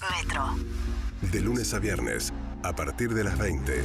Metro. De lunes a viernes, a partir de las 20,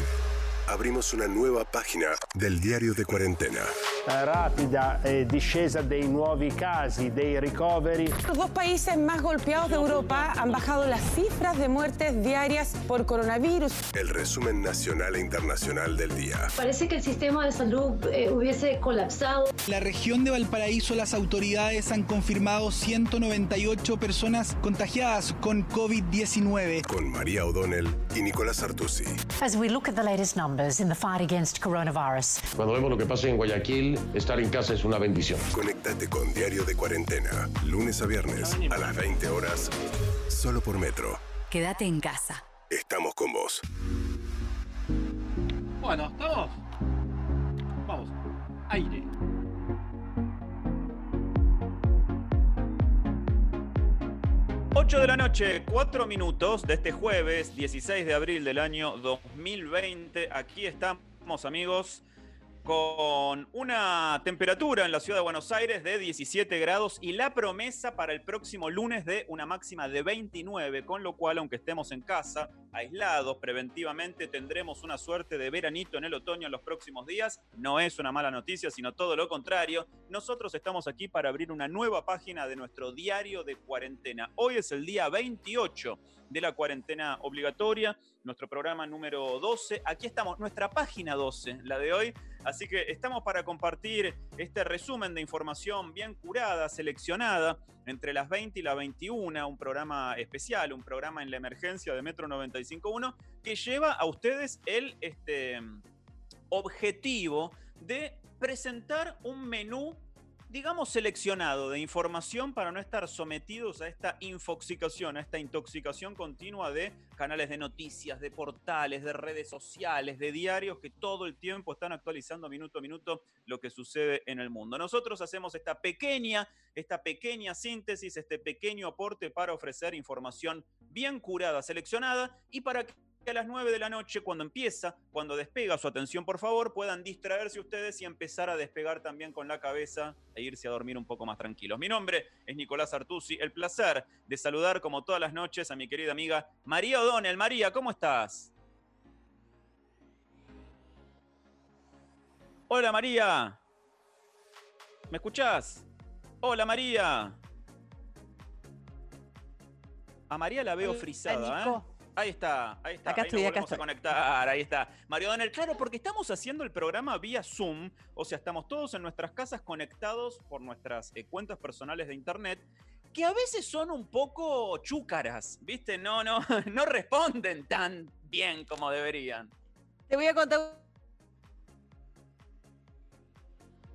abrimos una nueva página del diario de cuarentena. rapida eh, discesa dei nuovi casi, dei ricoveri. Los dos países más golpeados de Europa han bajado las cifras de muertes diarias por coronavirus. El resumen nacional e internacional del día. Parece que el sistema de salud eh, hubiese colapsado. La región de Valparaíso, las autoridades han confirmado 198 personas contagiadas con COVID-19. Con María O'Donnell y Nicolás Artusi. As we look at the latest numbers in the fight against coronavirus, Cuando vemos lo que pasa en Guayaquil, estar en casa es una bendición. Conéctate con Diario de Cuarentena, lunes a viernes a las 20 horas, solo por Metro. Quédate en casa. Estamos con vos. Bueno, ¿estamos? Vamos. Aire. Ocho de la noche, 4 minutos de este jueves 16 de abril del año 2020. Aquí estamos, amigos, con una temperatura en la ciudad de Buenos Aires de 17 grados y la promesa para el próximo lunes de una máxima de 29, con lo cual, aunque estemos en casa, aislados preventivamente, tendremos una suerte de veranito en el otoño en los próximos días. No es una mala noticia, sino todo lo contrario. Nosotros estamos aquí para abrir una nueva página de nuestro diario de cuarentena. Hoy es el día 28 de la cuarentena obligatoria, nuestro programa número 12. Aquí estamos, nuestra página 12, la de hoy. Así que estamos para compartir este resumen de información bien curada, seleccionada entre las 20 y las 21, un programa especial, un programa en la emergencia de Metro 95.1 que lleva a ustedes el este, objetivo de presentar un menú digamos, seleccionado de información para no estar sometidos a esta infoxicación, a esta intoxicación continua de canales de noticias, de portales, de redes sociales, de diarios que todo el tiempo están actualizando minuto a minuto lo que sucede en el mundo. Nosotros hacemos esta pequeña, esta pequeña síntesis, este pequeño aporte para ofrecer información bien curada, seleccionada y para que a las 9 de la noche, cuando empieza, cuando despega su atención, por favor, puedan distraerse ustedes y empezar a despegar también con la cabeza e irse a dormir un poco más tranquilos. Mi nombre es Nicolás Artusi. El placer de saludar, como todas las noches, a mi querida amiga María O'Donnell. María, ¿cómo estás? Hola, María. ¿Me escuchás? Hola, María. A María la veo frisada, ¿eh? Ahí está, ahí está. Acá ahí estoy, nos acá volvemos a estoy. conectar, ahí está. Mario Donel, claro, porque estamos haciendo el programa vía Zoom, o sea, estamos todos en nuestras casas conectados por nuestras eh, cuentas personales de internet, que a veces son un poco chúcaras, ¿viste? No, no, no responden tan bien como deberían. Te voy a contar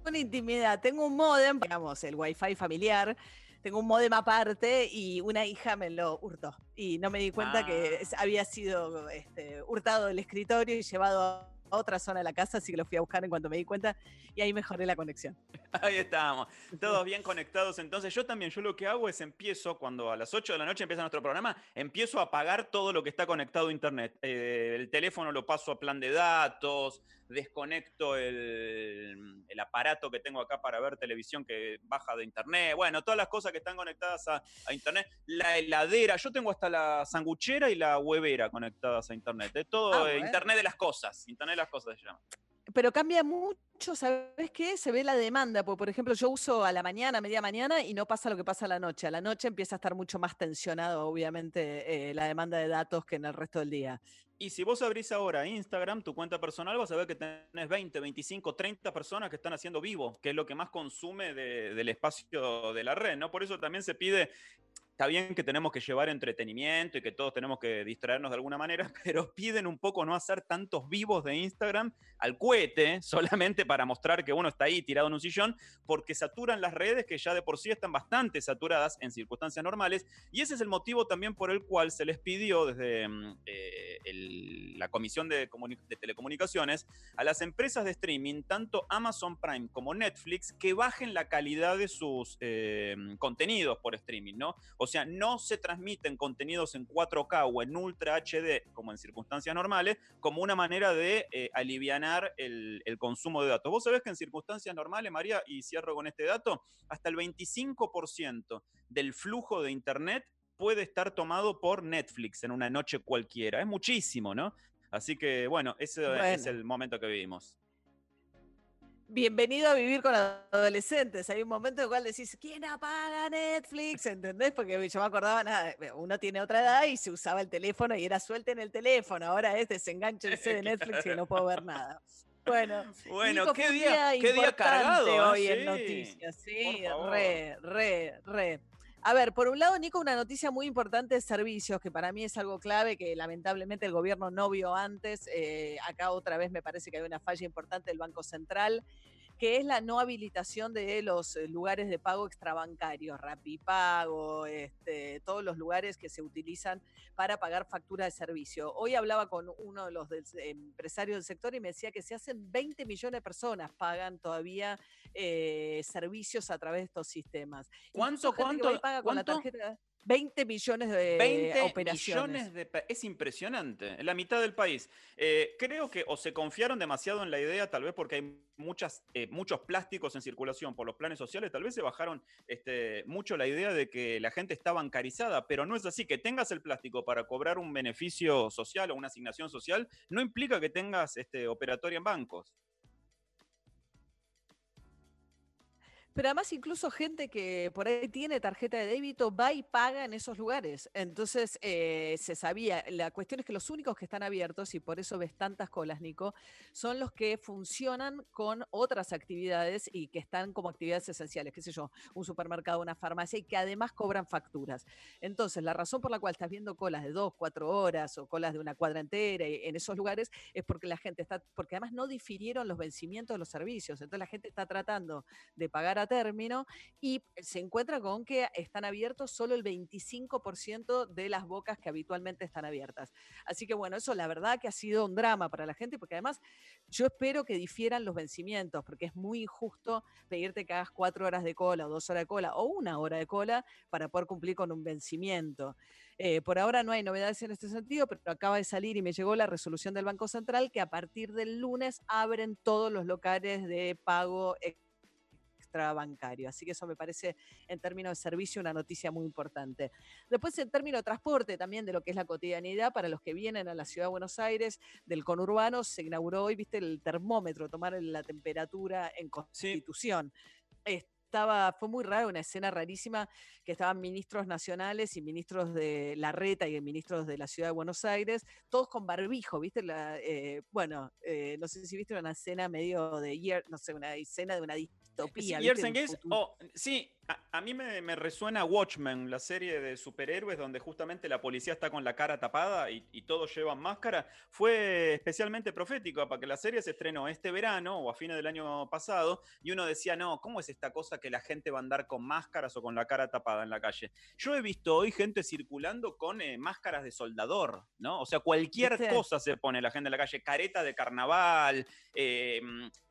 una intimidad. Tengo un modem, digamos, el wifi familiar. Tengo un modem aparte y una hija me lo hurtó. Y no me di cuenta Ah. que es- había sido este, hurtado del escritorio y llevado a otra zona de la casa, así que lo fui a buscar en cuanto me di cuenta y ahí mejoré la conexión. Ahí estamos, todos bien conectados. Entonces yo también, yo lo que hago es empiezo, cuando a las 8 de la noche empieza nuestro programa, empiezo a apagar todo lo que está conectado a Internet. Eh, el teléfono lo paso a plan de datos, desconecto el, el aparato que tengo acá para ver televisión que baja de Internet. Bueno, todas las cosas que están conectadas a, a Internet. La heladera, yo tengo hasta la sanguchera y la huevera conectadas a Internet. Es todo Ah, eh, bueno. Internet de las cosas. Internet de las cosas se llama. Pero cambia mucho, ¿sabes qué? Se ve la demanda, porque por ejemplo yo uso a la mañana, media mañana y no pasa lo que pasa a la noche. A la noche empieza a estar mucho más tensionado, obviamente, eh, la demanda de datos que en el resto del día. Y si vos abrís ahora Instagram, tu cuenta personal, vas a ver que tenés 20, 25, 30 personas que están haciendo vivo, que es lo que más consume de- del espacio de la red, ¿no? Por eso también se pide, está bien que tenemos que llevar entretenimiento y que todos tenemos que distraernos de alguna manera, pero piden un poco no hacer tantos vivos de Instagram al cohete, solamente para mostrar que uno está ahí tirado en un sillón, porque saturan las redes que ya de por sí están bastante saturadas en circunstancias normales, y ese es el motivo también por el cual se les pidió desde mm, eh, el- la Comisión de, Comuni- de Telecomunicaciones a las empresas de streaming, tanto Amazon Prime como Netflix, que bajen la calidad de sus eh, contenidos por streaming, ¿no? Sea, no se transmiten contenidos en 4K o en Ultra HD como en circunstancias normales, como una manera de eh, alivianar el, el consumo de datos. Vos sabés que en circunstancias normales, María, y cierro con este dato, hasta el 25% del flujo de Internet puede estar tomado por Netflix en una noche cualquiera. Es muchísimo, ¿no? Así que, bueno, ese es el momento que vivimos. Bienvenido a vivir con adolescentes. Hay un momento en el cual decís, ¿quién apaga Netflix? ¿Entendés? Porque yo me acordaba, nada, uno tiene otra edad y se usaba el teléfono y era suelten el teléfono. Ahora es desenganchense de Netflix que no puedo ver nada. Bueno, Bueno, Nico, qué día- qué día cargado, ¿eh? hoy en noticias. Sí, re, re, re. A ver, por un lado, Nico, una noticia muy importante de servicios, que para mí es algo clave, que lamentablemente el gobierno no vio antes. Eh, acá otra vez me parece que hay una falla importante del Banco Central, que es la no habilitación de los eh, lugares de pago extrabancarios, Rapipago, este, todos los lugares que se utilizan para pagar factura de servicio. Hoy hablaba con uno de los del- empresarios del sector y me decía que se hacen 20 millones de personas pagan todavía eh, servicios a través de estos sistemas. ¿Cuánto, cuánto, paga con la cuánto? tarjeta 20 millones de 20 operaciones. millones de pe- es impresionante, la mitad del país. Eh, creo que o se confiaron demasiado en la idea, tal vez porque hay muchas, eh, muchos plásticos en circulación por los planes sociales, tal vez se bajaron este, mucho la idea de que la gente está bancarizada, pero no es así. Que tengas el plástico para cobrar un beneficio social o una asignación social no implica que tengas este, operatoria en bancos. Pero además incluso gente que por ahí tiene tarjeta de débito va y paga en esos lugares. Entonces eh, se sabía, la cuestión es que los únicos que están abiertos, y por eso ves tantas colas, Nico, son los que funcionan con otras actividades y que están como actividades esenciales, qué sé yo, un supermercado, una farmacia, y que además cobran facturas. Entonces, la razón por la cual estás viendo colas de dos, cuatro horas o colas de una cuadra entera en esos lugares es porque la gente está, porque además no difirieron los vencimientos de los servicios. Entonces la gente está tratando de pagar a término y se encuentra con que están abiertos solo el 25% de las bocas que habitualmente están abiertas. Así que bueno, eso la verdad que ha sido un drama para la gente porque además yo espero que difieran los vencimientos porque es muy injusto pedirte que hagas cuatro horas de cola o dos horas de cola o una hora de cola para poder cumplir con un vencimiento. Eh, por ahora no hay novedades en este sentido, pero acaba de salir y me llegó la resolución del Banco Central que a partir del lunes abren todos los locales de pago extrabancario. Así que eso me parece en términos de servicio una noticia muy importante. Después en términos de transporte también de lo que es la cotidianidad para los que vienen a la ciudad de Buenos Aires del conurbano se inauguró hoy, viste, el termómetro, tomar la temperatura en Constitución. Estaba, fue muy raro, una escena rarísima, que estaban ministros nacionales y ministros de la reta y ministros de la ciudad de Buenos Aires, todos con barbijo, ¿viste? La, eh, bueno, eh, no sé si viste una escena medio de, no sé, una escena de una Sí, distopía. And Un Years, futuro- oh, sí, a, a mí me, me resuena Watchmen, la serie de superhéroes donde justamente la policía está con la cara tapada y, y todos llevan máscara. Fue especialmente profético para que la serie se estrenó este verano o a fines del año pasado y uno decía, no, ¿cómo es esta cosa que la gente va a andar con máscaras o con la cara tapada en la calle? Yo he visto hoy gente circulando con eh, máscaras de soldador, ¿no? O sea, cualquier cosa se pone la gente en la calle, careta de carnaval, eh,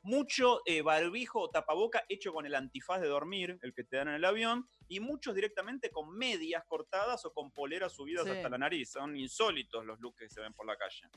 mucho eh, barbijo o tapaboca hecho con el antifaz de dormir, el que te en el avión, y muchos directamente con medias cortadas o con poleras subidas Sí. hasta la nariz. Son insólitos los looks que se ven por la calle.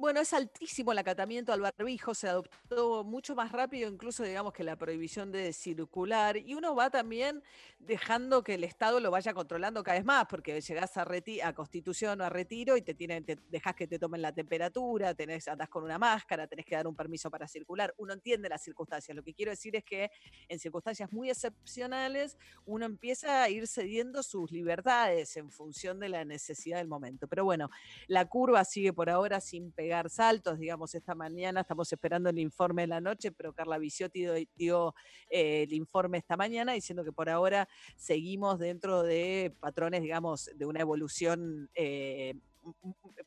Bueno, es altísimo el acatamiento al barbijo, se adoptó mucho más rápido incluso, digamos, que la prohibición de circular y uno va también dejando que el Estado lo vaya controlando cada vez más, porque llegás a, reti- a Constitución o a Retiro y te tienen, te dejas que te tomen la temperatura, tenés, andás con una máscara, tenés que dar un permiso para circular. Uno entiende las circunstancias. Lo que quiero decir es que en circunstancias muy excepcionales uno empieza a ir cediendo sus libertades en función de la necesidad del momento. Pero bueno, la curva sigue por ahora sin pegar saltos, digamos, esta mañana estamos esperando el informe de la noche, pero Carla Viciotti dio, eh, el informe esta mañana diciendo que por ahora seguimos dentro de patrones, digamos, de una evolución eh,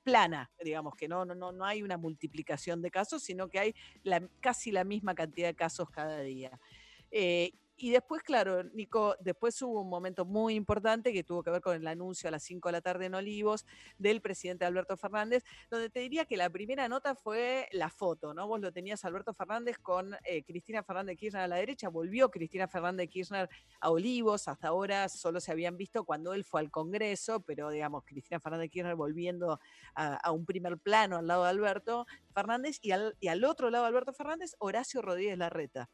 plana, digamos, que no, no, no hay una multiplicación de casos, sino que hay la- casi la misma cantidad de casos cada día. Eh, y después, claro, Nico, después hubo un momento muy importante que tuvo que ver con el anuncio a las 5 de la tarde en Olivos del presidente Alberto Fernández, donde te diría que la primera nota fue la foto, ¿no? Vos lo tenías Alberto Fernández con eh, Cristina Fernández Kirchner a la derecha, volvió Cristina Fernández Kirchner a Olivos, hasta ahora solo se habían visto cuando él fue al Congreso, pero digamos, Cristina Fernández Kirchner volviendo a, a un primer plano al lado de Alberto Fernández y al, y al otro lado de Alberto Fernández, Horacio Rodríguez Larreta.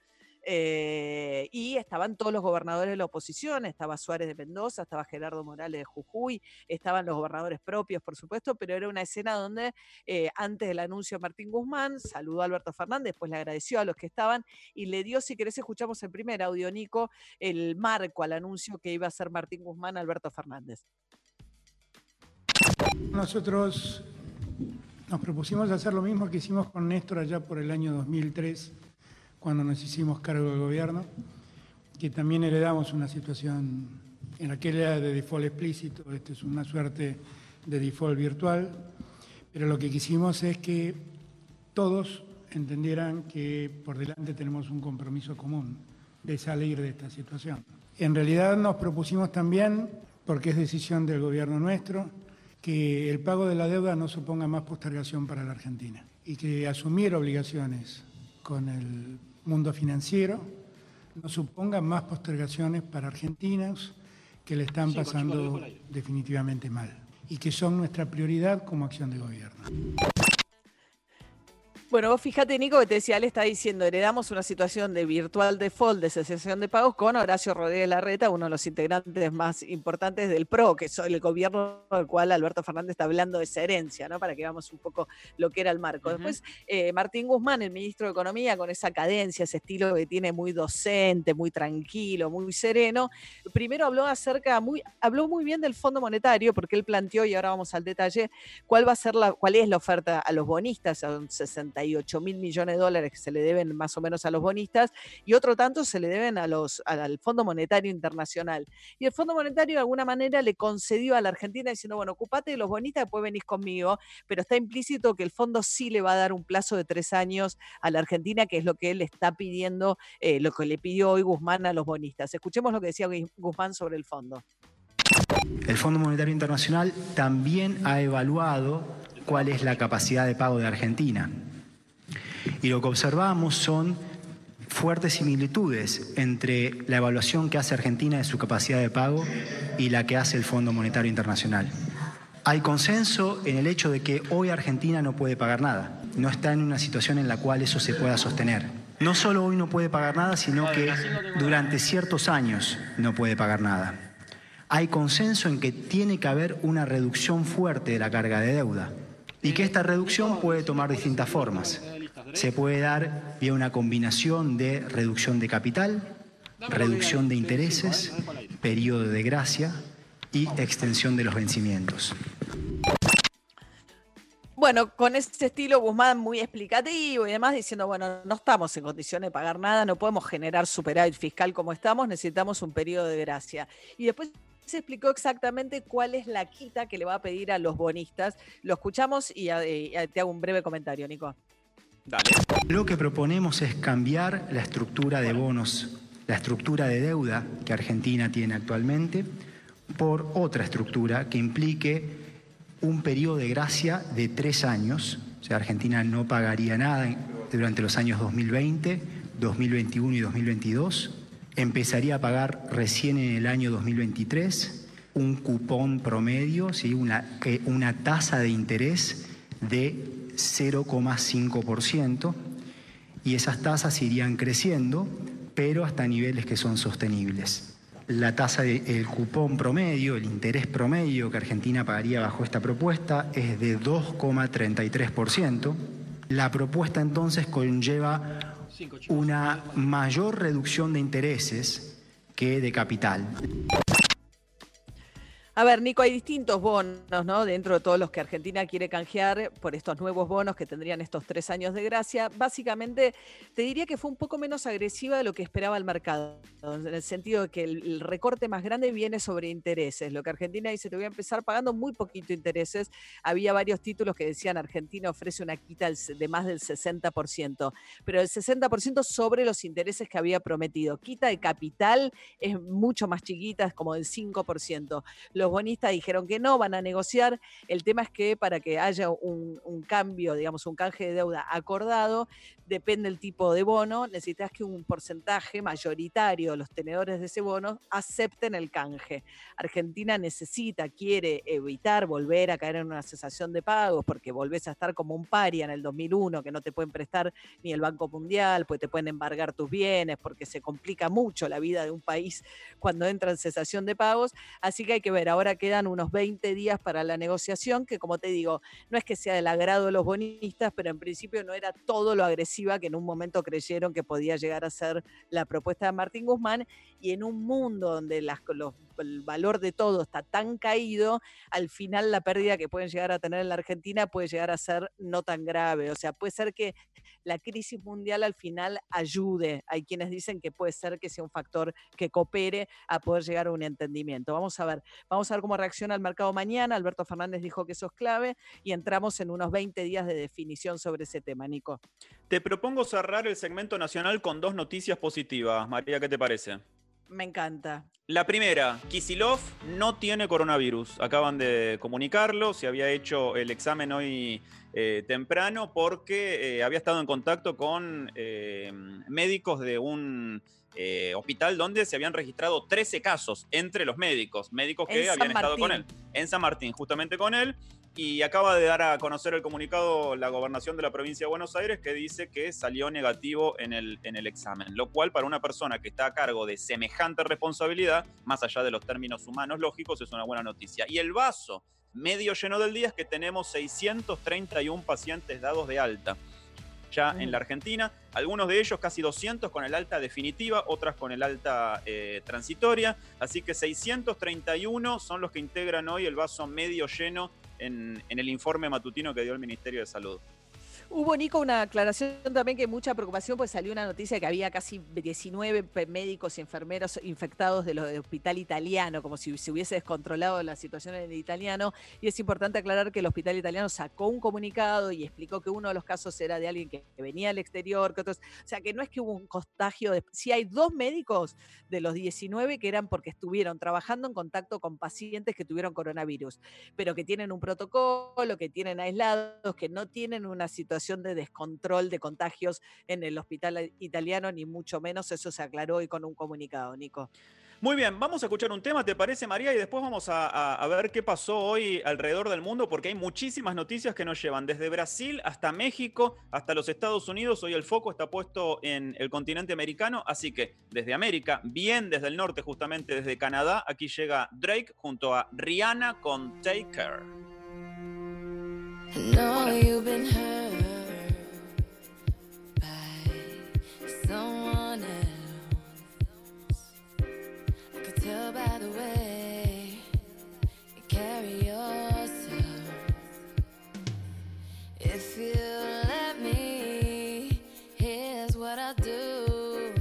Eh, y estaban todos los gobernadores de la oposición, estaba Suárez de Mendoza, estaba Gerardo Morales de Jujuy, estaban los gobernadores propios, por supuesto, pero era una escena donde eh, antes del anuncio Martín Guzmán saludó a Alberto Fernández, después le agradeció a los que estaban y le dio, si querés, escuchamos el primer audio, Nico, el marco al anuncio que iba a hacer Martín Guzmán Alberto Fernández. Nosotros nos propusimos hacer lo mismo que hicimos con Néstor allá por el año 2003, cuando nos hicimos cargo del gobierno, que también heredamos una situación en aquella de default explícito, esto es una suerte de default virtual, pero lo que quisimos es que todos entendieran que por delante tenemos un compromiso común de salir de esta situación. En realidad nos propusimos también, porque es decisión del gobierno nuestro, que el pago de la deuda no suponga más postergación para la Argentina y que asumir obligaciones con el mundo financiero no suponga más postergaciones para argentinos que le están pasando definitivamente mal y que son nuestra prioridad como acción de gobierno. Bueno, vos fíjate, Nico, que te decía, le está diciendo, heredamos una situación de virtual default de cesación de pagos con Horacio Rodríguez Larreta, uno de los integrantes más importantes del PRO, que es el gobierno del cual Alberto Fernández está hablando de esa herencia, ¿no? Para que veamos un poco lo que era el marco. Después, eh, Martín Guzmán, el ministro de Economía, con esa cadencia, ese estilo que tiene muy docente, muy tranquilo, muy sereno, primero habló acerca, muy, habló muy bien del Fondo Monetario, porque él planteó, y ahora vamos al detalle, cuál va a ser la, cuál es la oferta a los bonistas, a un 60 mil millones de dólares que se le deben más o menos a los bonistas y otro tanto se le deben a los, al Fondo Monetario Internacional. Y el Fondo Monetario de alguna manera le concedió a la Argentina diciendo, bueno, ocupate de los bonistas, después venís conmigo, pero está implícito que el fondo sí le va a dar un plazo de tres años a la Argentina, que es lo que él está pidiendo, eh, lo que le pidió hoy Guzmán a los bonistas. Escuchemos lo que decía Guzmán sobre el fondo. El Fondo Monetario Internacional también ha evaluado cuál es la capacidad de pago de Argentina. Y lo que observamos son fuertes similitudes entre la evaluación que hace Argentina de su capacidad de pago y la que hace el Fondo Monetario Internacional. Hay consenso en el hecho de que hoy Argentina no puede pagar nada, no está en una situación en la cual eso se pueda sostener. No solo hoy no puede pagar nada, sino que durante ciertos años no puede pagar nada. Hay consenso en que tiene que haber una reducción fuerte de la carga de deuda y que esta reducción puede tomar distintas formas. Se puede dar vía una combinación de reducción de capital, reducción de intereses, periodo de gracia y extensión de los vencimientos. Bueno, con ese estilo Guzmán muy explicativo y demás, diciendo, bueno, no estamos en condiciones de pagar nada, no podemos generar superávit fiscal como estamos, necesitamos un periodo de gracia. Y después se explicó exactamente cuál es la quita que le va a pedir a los bonistas. Lo escuchamos y, te hago un breve comentario, Nico. Lo que proponemos es cambiar la estructura de bonos, la estructura de deuda que Argentina tiene actualmente, por otra estructura que implique un periodo de gracia de tres años. O sea, Argentina no pagaría nada durante los años 2020, 2021 y 2022. Empezaría a pagar recién en el año 2023 un cupón promedio, ¿sí? una, eh, una tasa de interés de 0,5% y esas tasas irían creciendo, pero hasta niveles que son sostenibles. La tasa del cupón promedio, el interés promedio que Argentina pagaría bajo esta propuesta es de 2,33%. La propuesta entonces conlleva una mayor reducción de intereses que de capital. A ver, Nico, hay distintos bonos, ¿no? Dentro de todos los que Argentina quiere canjear por estos nuevos bonos que tendrían estos tres años de gracia. Básicamente, te diría que fue un poco menos agresiva de lo que esperaba el mercado, en el sentido de que el, recorte más grande viene sobre intereses. Lo que Argentina dice, te voy a empezar pagando muy poquito intereses. Había varios títulos que decían Argentina ofrece una quita de más del 60%, pero el 60% sobre los intereses que había prometido. Quita de capital es mucho más chiquita, es como del 5%. Lo bonistas dijeron que no, van a negociar. El tema es que para que haya un, cambio, digamos, un canje de deuda acordado, depende del tipo de bono, necesitas que un porcentaje mayoritario de los tenedores de ese bono acepten el canje. Argentina necesita, quiere evitar volver a caer en una cesación de pagos porque volvés a estar como un paria en el 2001, que no te pueden prestar ni el Banco Mundial, pues te pueden embargar tus bienes, porque se complica mucho la vida de un país cuando entra en cesación de pagos. Así que hay que ver, ahora quedan unos 20 días para la negociación, que como te digo, no es que sea del agrado de los bonistas, pero en principio no era todo lo agresiva que en un momento creyeron que podía llegar a ser la propuesta de Martín Guzmán. Y en un mundo donde el valor de todo está tan caído, al final la pérdida que pueden llegar a tener en la Argentina puede llegar a ser no tan grave. O sea, puede ser que la crisis mundial al final ayude. Hay quienes dicen que puede ser que sea un factor que coopere a poder llegar a un entendimiento. Vamos a ver, vamos a ver cómo reacciona el mercado mañana. Alberto Fernández dijo que eso es clave y entramos en unos 20 días de definición sobre ese tema, Nico. Te propongo cerrar el segmento nacional con dos noticias positivas. María, ¿qué te parece? Me encanta. La primera, Kisilov no tiene coronavirus. Acaban de comunicarlo, se había hecho el examen hoy eh, temprano porque eh, había estado en contacto con eh, médicos de un hospital donde se habían registrado 13 casos entre los médicos, médicos que En habían estado con él. En San Martín, justamente con él. Y acaba de dar a conocer el comunicado la gobernación de la provincia de Buenos Aires que dice que salió negativo en el, en el examen, lo cual para una persona que está a cargo de semejante responsabilidad, más allá de los términos humanos lógicos, es una buena noticia. Y el vaso medio lleno del día es que tenemos 631 pacientes dados de alta ya en la Argentina, algunos de ellos casi 200 con el alta definitiva, otras con el alta eh, transitoria, así que 631 son los que integran hoy el vaso medio lleno en, en el informe matutino que dio el Ministerio de Salud. Hubo, Nico, una aclaración también que mucha preocupación, pues salió una noticia que había casi 19 pe- médicos y enfermeros infectados de los del hospital italiano, como si se hubiese descontrolado la situación en el italiano. Y es importante aclarar que el hospital italiano sacó un comunicado y explicó que uno de los casos era de alguien que venía del exterior, que otros. O sea, que no es que hubo un contagio. De, sí hay dos médicos de los 19 que eran porque estuvieron trabajando en contacto con pacientes que tuvieron coronavirus, pero que tienen un protocolo, que tienen aislados, que no tienen una situación de descontrol de contagios en el hospital italiano, ni mucho menos. Eso se aclaró hoy con un comunicado, Nico. Muy bien, vamos a escuchar un tema, ¿te parece María? Y después vamos a, a- a ver qué pasó hoy alrededor del mundo, porque hay muchísimas noticias que nos llevan desde Brasil hasta México, hasta los Estados Unidos. Hoy el foco está puesto en el continente americano, así que desde América, bien desde el norte, justamente desde Canadá, aquí llega Drake junto a Rihanna con Take Care. By the way you carry yourself. If you let me, here's what I'll do.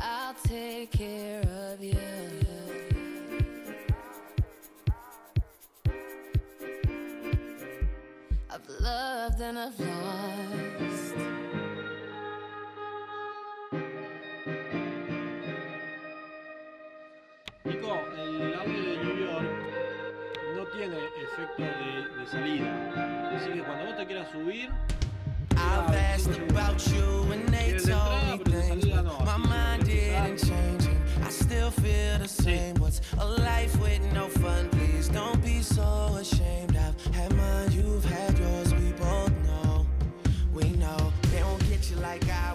I'll take care of you. I've loved and I've lost. Efecto de, de salida. Así que cuando vos te quieras subir. I've asked about you and they told me things, but my mind didn't change. and I still feel the same. What's a life with no fun? Please don't be so ashamed. I've had mine, you've had yours. We both know, we know they won't get you like I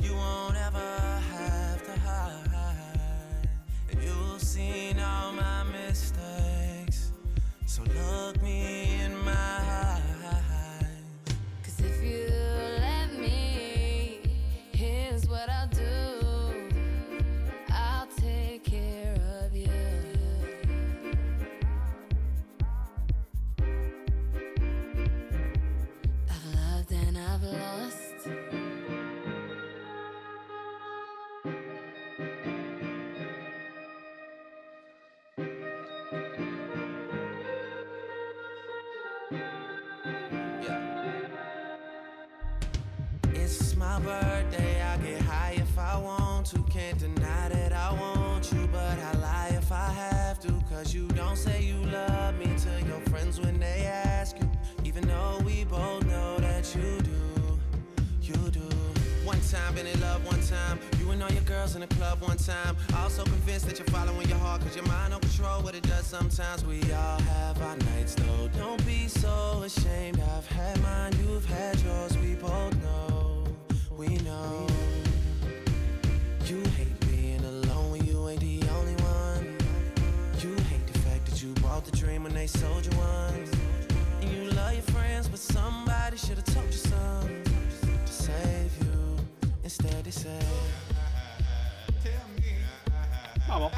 You won't ever have to hide. You've seen all my mistakes. So look me in my eyes. Time been in love, one time. You and all your girls in the club one time. Also convinced that you're following your heart, cause your mind don't control what it does sometimes. We all have our nights though. Don't be so ashamed. I've had mine, you've had yours. We both know, we know. You hate Vamos.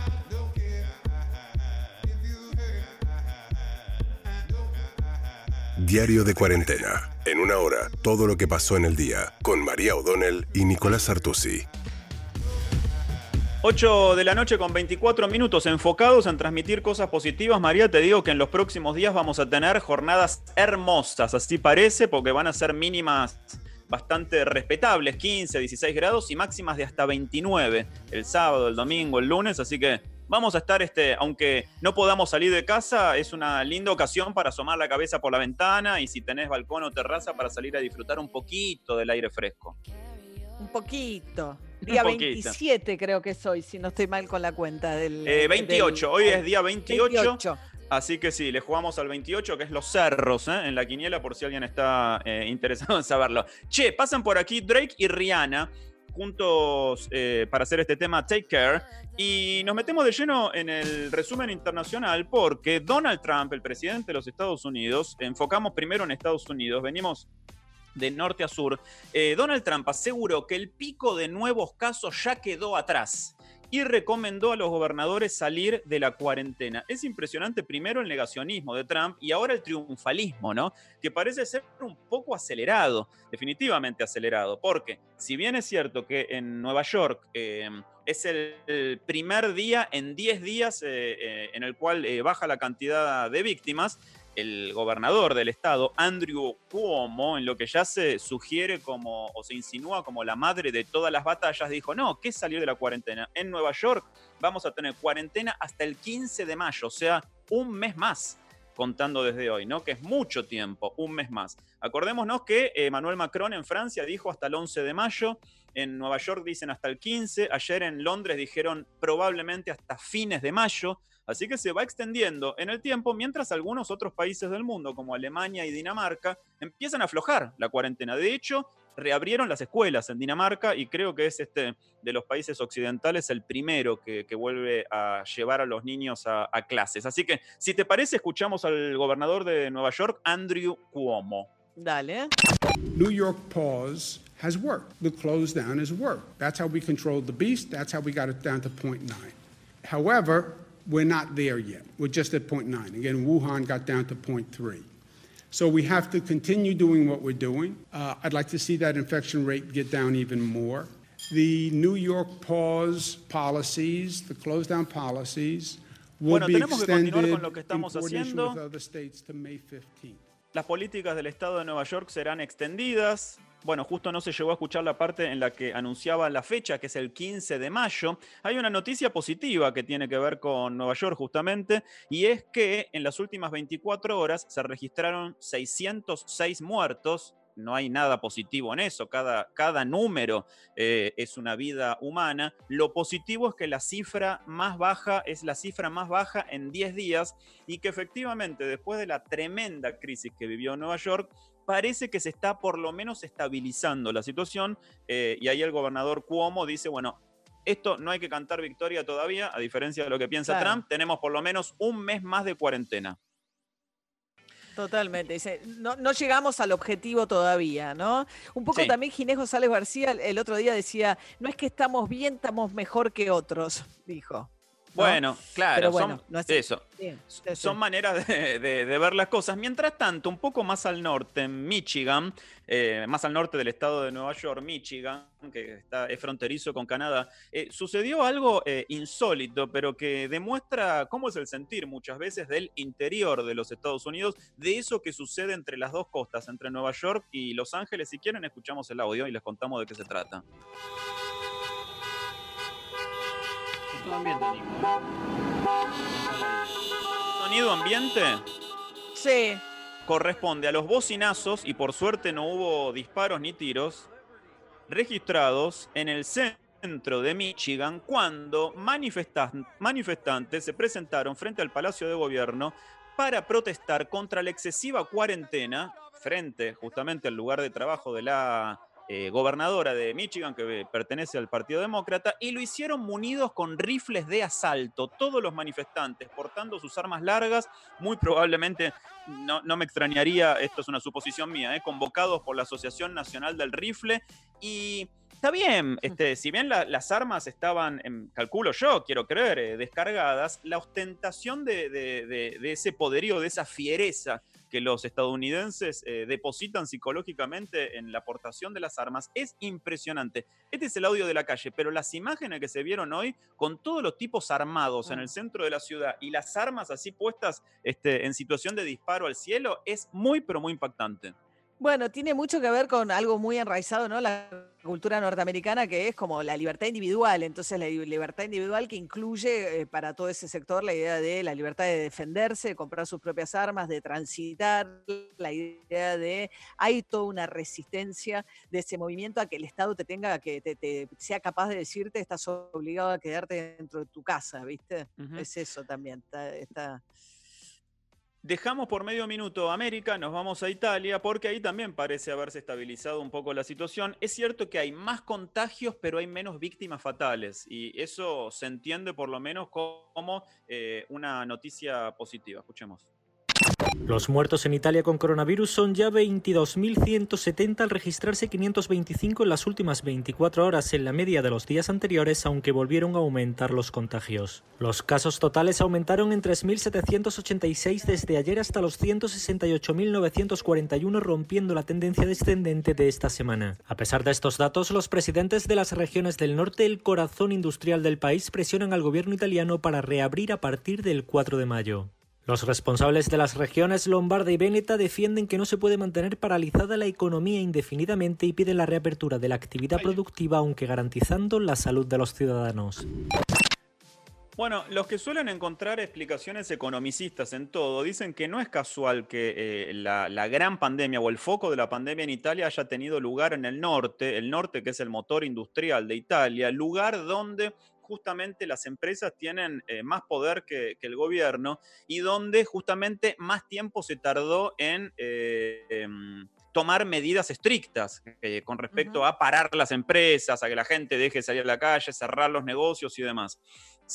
Diario de cuarentena. En una hora, todo lo que pasó en el día, con María O'Donnell y Nicolás Artusi. 8 de la noche con 24 minutos enfocados en transmitir cosas positivas. María, te digo que en los próximos días vamos a tener jornadas hermosas, así parece, porque van a ser mínimas bastante respetables, 15, 16 grados y máximas de hasta 29 el sábado, el domingo, el lunes, así que vamos a estar, este, aunque no podamos salir de casa, es una linda ocasión para asomar la cabeza por la ventana y si tenés balcón o terraza para salir a disfrutar un poquito del aire fresco. Un poquito. Día poquito. 27 creo que soy, si no estoy mal con la cuenta del... Eh, 28, del- hoy es día 28. 28. Así que sí, le jugamos al 28, que es los cerros, ¿eh? en la quiniela, por si alguien está eh, interesado en saberlo. Che, pasan por aquí Drake y Rihanna juntos eh, para hacer este tema Take Care. Y nos metemos de lleno en el resumen internacional porque Donald Trump, el presidente de los Estados Unidos, enfocamos primero en Estados Unidos, venimos de norte a sur, Donald Trump aseguró que el pico de nuevos casos ya quedó atrás y recomendó a los gobernadores salir de la cuarentena. Es impresionante primero el negacionismo de Trump y ahora el triunfalismo, ¿no? Que parece ser un poco acelerado, definitivamente acelerado, porque si bien es cierto que en Nueva York eh, es el, el primer día en 10 días eh, eh, en el cual eh, baja la cantidad de víctimas, el gobernador del estado, Andrew Cuomo, en lo que ya se sugiere como o se insinúa como la madre de todas las batallas, dijo, no, ¿qué salir de la cuarentena? En Nueva York vamos a tener cuarentena hasta el 15 de mayo, o sea, un mes más contando desde hoy, ¿no? Que es mucho tiempo, un mes más. Acordémonos que Emmanuel Macron en Francia dijo hasta el 11 de mayo, en Nueva York dicen hasta el 15, ayer en Londres dijeron probablemente hasta fines de mayo, así que se va extendiendo en el tiempo mientras algunos otros países del mundo, como Alemania y Dinamarca, empiezan a aflojar la cuarentena. De hecho, reabrieron las escuelas en Dinamarca y creo que es este de los países occidentales el primero que, que vuelve a llevar a los niños a, a clases. Así que, si te parece, escuchamos al gobernador de Nueva York, Andrew Cuomo. Dale. New York pause has worked. The close down has worked. That's how we controlled the beast. That's how we got it down to 0.9. However, we're not there yet. We're just at 0.9. Again, Wuhan got down to 0.3. So we have to continue doing what we're doing. Uh, I'd like to see that infection rate get down even more. The New York pause policies, the close down policies, will Bueno, be tenemos que continuar extended con lo que in coordination haciendo. with other states to May 15th. Las políticas del estado de Nueva York serán extendidas. Bueno, justo no se llegó a escuchar la parte en la que anunciaba la fecha, que es el 15 de mayo. Hay una noticia positiva que tiene que ver con Nueva York justamente, y es que en las últimas 24 horas se registraron 606 muertos. No hay nada positivo en eso, cada, cada número eh, es una vida humana. Lo positivo es que la cifra más baja es la cifra más baja en 10 días y que efectivamente después de la tremenda crisis que vivió Nueva York, parece que se está por lo menos estabilizando la situación eh, y ahí el gobernador Cuomo dice, bueno, esto no hay que cantar victoria todavía, a diferencia de lo que piensa Claro. Trump, tenemos por lo menos un mes más de cuarentena. Totalmente. Dice, no, no llegamos al objetivo todavía, ¿no? Un poco Sí. también Ginés González García el, el otro día decía, no es que estamos bien, estamos mejor que otros, dijo. ¿No? Bueno, claro, bueno, son, no es- eso. Sí. Son maneras de, de- de ver las cosas. Mientras tanto, un poco más al norte, en Michigan, eh, más al norte del estado de Nueva York, Michigan, que está, es fronterizo con Canadá, eh, sucedió algo eh, insólito, pero que demuestra cómo es el sentir muchas veces del interior de los Estados Unidos, de eso que sucede entre las dos costas, entre Nueva York y Los Ángeles. Si quieren, escuchamos el audio y les contamos de qué se trata. Ambiente, Nico. sonido ambiente Sí. corresponde a los bocinazos, y por suerte no hubo disparos ni tiros, registrados en el centro de Michigan cuando manifestan- manifestantes se presentaron frente al Palacio de Gobierno para protestar contra la excesiva cuarentena frente justamente al lugar de trabajo de la eh, gobernadora de Michigan, que pertenece al Partido Demócrata, y lo hicieron munidos con rifles de asalto, todos los manifestantes portando sus armas largas, muy probablemente, no, no me extrañaría, esto es una suposición mía, eh, convocados por la Asociación Nacional del Rifle, y está bien, este, si bien la- las armas estaban, em, calculo yo, quiero creer, eh, descargadas, la ostentación de, de- de- de ese poderío, de esa fiereza que los estadounidenses eh, depositan psicológicamente en la aportación de las armas es impresionante. Este es el audio de la calle, pero las imágenes que se vieron hoy con todos los tipos armados en el centro de la ciudad y las armas así puestas este, en situación de disparo al cielo es muy, pero muy impactante. Bueno, tiene mucho que ver con algo muy enraizado, ¿no? La cultura norteamericana, que es como la libertad individual. Entonces, la li- libertad individual que incluye eh, para todo ese sector la idea de la libertad de defenderse, de comprar sus propias armas, de transitar, la idea de hay toda una resistencia de ese movimiento a que el Estado te tenga, que te, te- sea capaz de decirte estás obligado a quedarte dentro de tu casa, ¿viste? Es eso también. Está, está- Dejamos por medio minuto América, nos vamos a Italia, porque ahí también parece haberse estabilizado un poco la situación. Es cierto que hay más contagios, pero hay menos víctimas fatales, y eso se entiende por lo menos como eh, una noticia positiva. Escuchemos. Los muertos en Italia con coronavirus son ya 22.170 al registrarse 525 en las últimas 24 horas en la media de los días anteriores, aunque volvieron a aumentar los contagios. Los casos totales aumentaron en 3.786 desde ayer hasta los 168.941, rompiendo la tendencia descendente de esta semana. A pesar de estos datos, los presidentes de las regiones del norte, el corazón industrial del país, presionan al gobierno italiano para reabrir a partir del 4 de mayo. Los responsables de las regiones Lombarda y Véneta defienden que no se puede mantener paralizada la economía indefinidamente y piden la reapertura de la actividad productiva aunque garantizando la salud de los ciudadanos. Bueno, los que suelen encontrar explicaciones economicistas en todo dicen que no es casual que eh, la, la gran pandemia o el foco de la pandemia en Italia haya tenido lugar en el norte, el norte que es el motor industrial de Italia, lugar donde justamente las empresas tienen eh, más poder que, que el gobierno y donde justamente más tiempo se tardó en eh, em, tomar medidas estrictas eh, con respecto a parar las empresas, a que la gente deje de salir a la calle, cerrar los negocios y demás.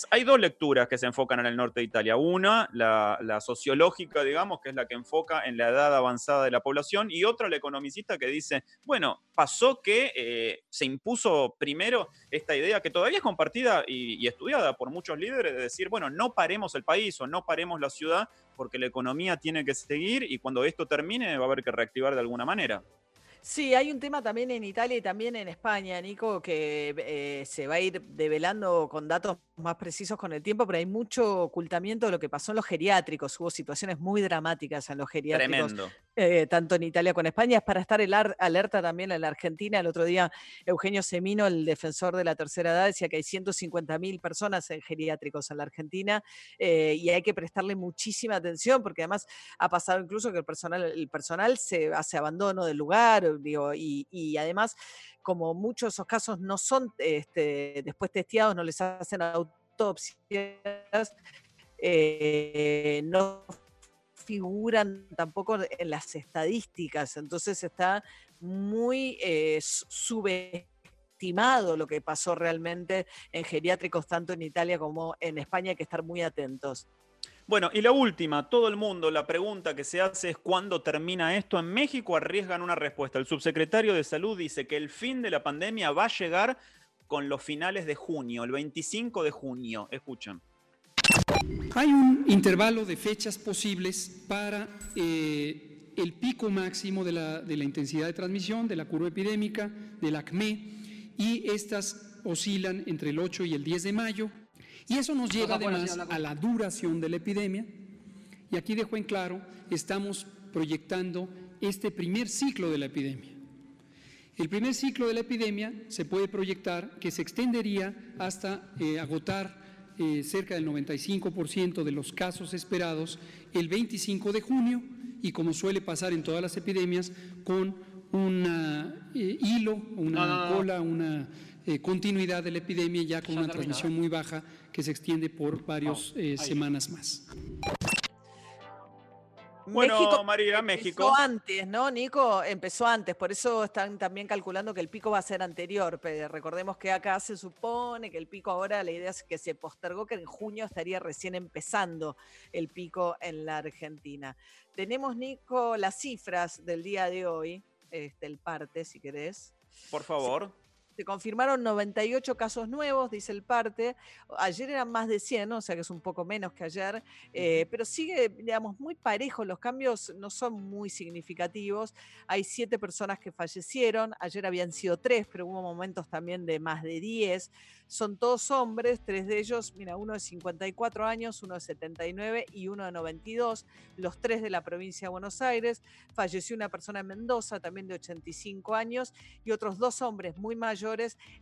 Hay dos lecturas que se enfocan en el norte de Italia. Una, la, la sociológica, digamos, que es la que enfoca en la edad avanzada de la población, y otra, la economicista, que dice, bueno, pasó que eh, se impuso primero esta idea que todavía es compartida y, y estudiada por muchos líderes, de decir, bueno, no paremos el país o no paremos la ciudad porque la economía tiene que seguir y cuando esto termine va a haber que reactivar de alguna manera. Sí, hay un tema también en Italia y también en España, Nico, que eh, se va a ir develando con datos más precisos con el tiempo, pero hay mucho ocultamiento de lo que pasó en los geriátricos. Hubo situaciones muy dramáticas en los geriátricos, Tremendo. Eh, tanto en Italia como en España. Es para estar el ar- alerta también en la Argentina. El otro día, Eugenio Semino, el defensor de la tercera edad, decía que hay 150.000 personas en geriátricos en la Argentina eh, y hay que prestarle muchísima atención porque además ha pasado incluso que el personal, el personal se hace abandono del lugar digo, y, además como muchos de esos casos no son este, después testeados, no les hacen autopsias, eh, no figuran tampoco en las estadísticas, entonces está muy eh, su- subestimado lo que pasó realmente en geriátricos tanto en Italia como en España, hay que estar muy atentos. Bueno, y la última, todo el mundo, la pregunta que se hace es ¿cuándo termina esto? En México arriesgan una respuesta. El subsecretario de Salud dice que el fin de la pandemia va a llegar con los finales de junio, el 25 de junio. Escuchen. Hay un intervalo de fechas posibles para eh, el pico máximo de la, de la intensidad de transmisión, de la curva epidémica, del ACME, y estas oscilan entre el 8 y el 10 de mayo. Y eso nos lleva además a la duración de la epidemia. Y aquí dejo en claro, estamos proyectando este primer ciclo de la epidemia. El primer ciclo de la epidemia se puede proyectar que se extendería hasta eh, agotar eh, cerca del 95% de los casos esperados el 25 de junio y como suele pasar en todas las epidemias, con un hilo, una No, no, no. cola, una eh, continuidad de la epidemia ya con una transmisión muy baja que se extiende por varias semanas más. Bueno, María, México. Empezó antes, ¿no, Nico? Empezó antes, por eso están también calculando que el pico va a ser anterior. Pero recordemos que acá se supone que el pico ahora, la idea es que se postergó, que en junio estaría recién empezando el pico en la Argentina. Tenemos, Nico, las cifras del día de hoy, este, el parte, si querés. Por favor. Se confirmaron 98 casos nuevos, dice el parte. Ayer eran más de 100, o sea que es un poco menos que ayer, eh, pero sigue, digamos, muy parejo. Los cambios no son muy significativos. Hay siete personas que fallecieron. Ayer habían sido tres, pero hubo momentos también de más de 10. Son todos hombres, tres de ellos, mira, uno de 54 años, uno de 79 y uno de 92, los tres de la provincia de Buenos Aires. Falleció una persona en Mendoza, también de 85 años, y otros dos hombres muy mayores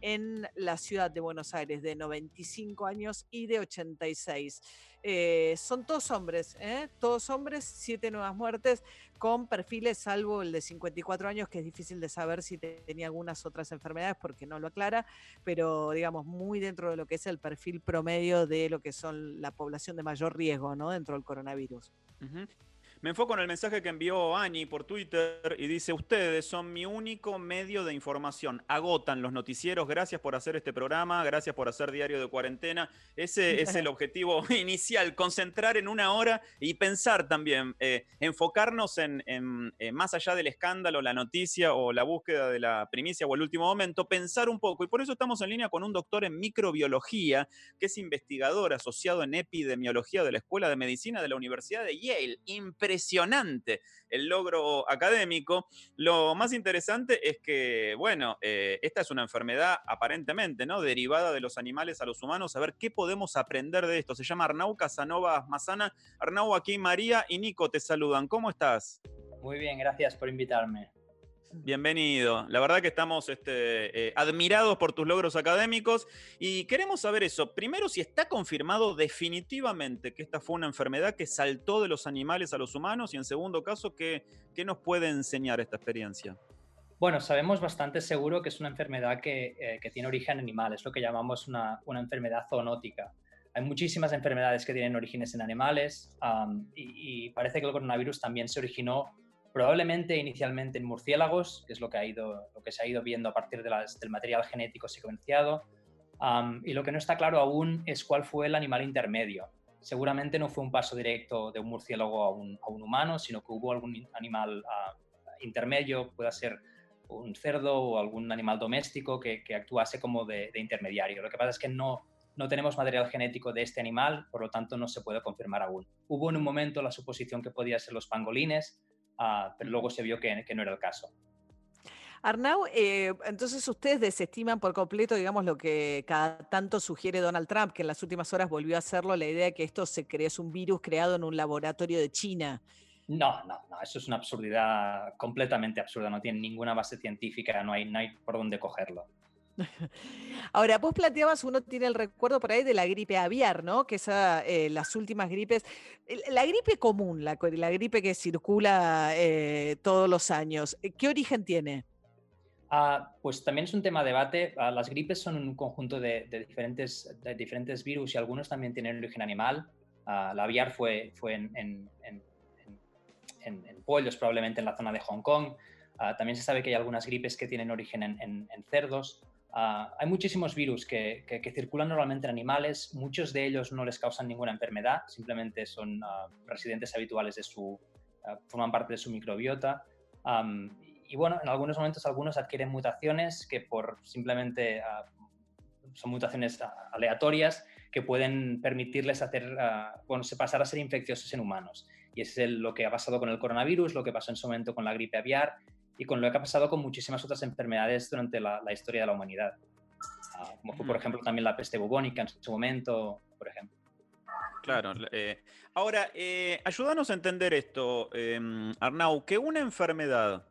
en la ciudad de Buenos Aires, de 95 años y de 86. Eh, son todos hombres, ¿eh? todos hombres, siete nuevas muertes con perfiles, salvo el de 54 años, que es difícil de saber si te- tenía algunas otras enfermedades porque no lo aclara, pero digamos muy dentro de lo que es el perfil promedio de lo que son la población de mayor riesgo ¿no? dentro del coronavirus. Me enfoco en el mensaje que envió Ani por Twitter y dice, ustedes son mi único medio de información. Agotan los noticieros. Gracias por hacer este programa, gracias por hacer Diario de Cuarentena. Ese es el objetivo inicial, concentrar en una hora y pensar también, eh, enfocarnos en, en, eh, más allá del escándalo, la noticia o la búsqueda de la primicia o el último momento, pensar un poco. Y por eso estamos en línea con un doctor en microbiología, que es investigador asociado en epidemiología de la Escuela de Medicina de la Universidad de Yale. Impresionante el logro académico. Lo más interesante es que, bueno, eh, esta es una enfermedad aparentemente, ¿no? Derivada de los animales a los humanos. A ver qué podemos aprender de esto. Se llama Arnau Casanova Mazana. Arnau, aquí María y Nico te saludan. ¿Cómo estás? Muy bien, gracias por invitarme. Bienvenido. La verdad que estamos este, eh, admirados por tus logros académicos y queremos saber eso. Primero, si está confirmado definitivamente que esta fue una enfermedad que saltó de los animales a los humanos y en segundo caso, ¿qué, qué nos puede enseñar esta experiencia? Bueno, sabemos bastante seguro que es una enfermedad que, eh, tiene origen animal, es lo que llamamos una, enfermedad zoonótica. Hay muchísimas enfermedades que tienen orígenes en animales y parece que el coronavirus también se originó probablemente inicialmente en murciélagos, que es lo que, ha ido, lo que se ha ido viendo a partir del material genético secuenciado. am, y lo que no está claro aún es cuál fue el animal intermedio. Seguramente no fue un paso directo de un murciélago a un, humano, sino que hubo algún animal ah, intermedio, pueda ser un cerdo o algún animal doméstico que, que actuase como de, de intermediario. Lo que pasa es que no, no tenemos material genético de este animal, por lo tanto no se puede confirmar aún. Hubo en un momento la suposición que podía ser los pangolines, ah, pero luego se vio que, que no era el caso. Arnau, eh, entonces ustedes desestiman por completo, digamos, lo que cada tanto sugiere Donald Trump, que en las últimas horas volvió a hacerlo, la idea de que esto se cree es un virus creado en un laboratorio de China. No, no, no, eso es una absurdidad completamente absurda, no tiene ninguna base científica, no hay, no hay por dónde cogerlo. Ahora, vos planteabas, uno tiene el recuerdo por ahí de la gripe aviar, ¿no? Que esa, eh, las últimas gripes, la gripe común, la, la gripe que circula eh, todos los años, eh, ¿qué origen tiene? Ah, pues también es un tema de debate. Ah, las gripes son un conjunto de, de diferentes, de diferentes virus y algunos también tienen origen animal. Ah, la aviar fue, fue en, en- en- en- pollos, probablemente en la zona de Hong Kong. Ah, también se sabe que hay algunas gripes que tienen origen en, en- en cerdos. Ah, hay muchísimos virus que, que- que circulan normalmente en animales. Muchos de ellos no les causan ninguna enfermedad, simplemente son ah, residentes habituales de su, ah, forman parte de su microbiota. Am, y bueno, en algunos momentos algunos adquieren mutaciones que por simplemente son mutaciones aleatorias que pueden permitirles hacer, bueno, pasar a ser infecciosos en humanos. Y es el- lo que ha pasado con el coronavirus, lo que pasó en su momento con la gripe aviar y con lo que ha pasado con muchísimas otras enfermedades durante la, la historia de la humanidad. Ah, como fue, por ejemplo, también la peste bubónica en su momento, por ejemplo. Claro. eh, ahora, eh, ayúdanos a entender esto, eh, Arnau, que una enfermedad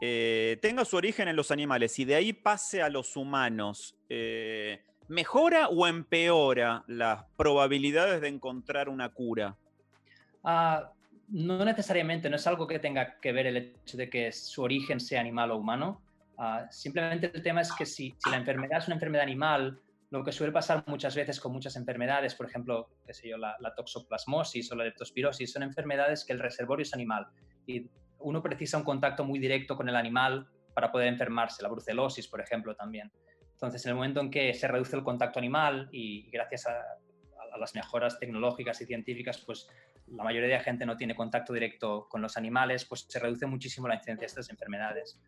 eh, tenga su origen en los animales y de ahí pase a los humanos, ¿mejora o empeora las probabilidades de encontrar una cura? Ah, no necesariamente, no es algo que tenga que ver el hecho de que su origen sea animal o humano. Ah, simplemente el tema es que si, la enfermedad es una enfermedad animal, lo que suele pasar muchas veces con muchas enfermedades, por ejemplo, qué sé yo, la, la toxoplasmosis o la leptospirosis, son enfermedades que el reservorio es animal y uno precisa un contacto muy directo con el animal para poder enfermarse, la brucelosis, por ejemplo, también. Entonces, en el momento en que se reduce el contacto animal y gracias a, a las mejoras tecnológicas y científicas, pues la mayoría de la gente no tiene contacto directo con los animales, pues se reduce muchísimo la incidencia de estas enfermedades.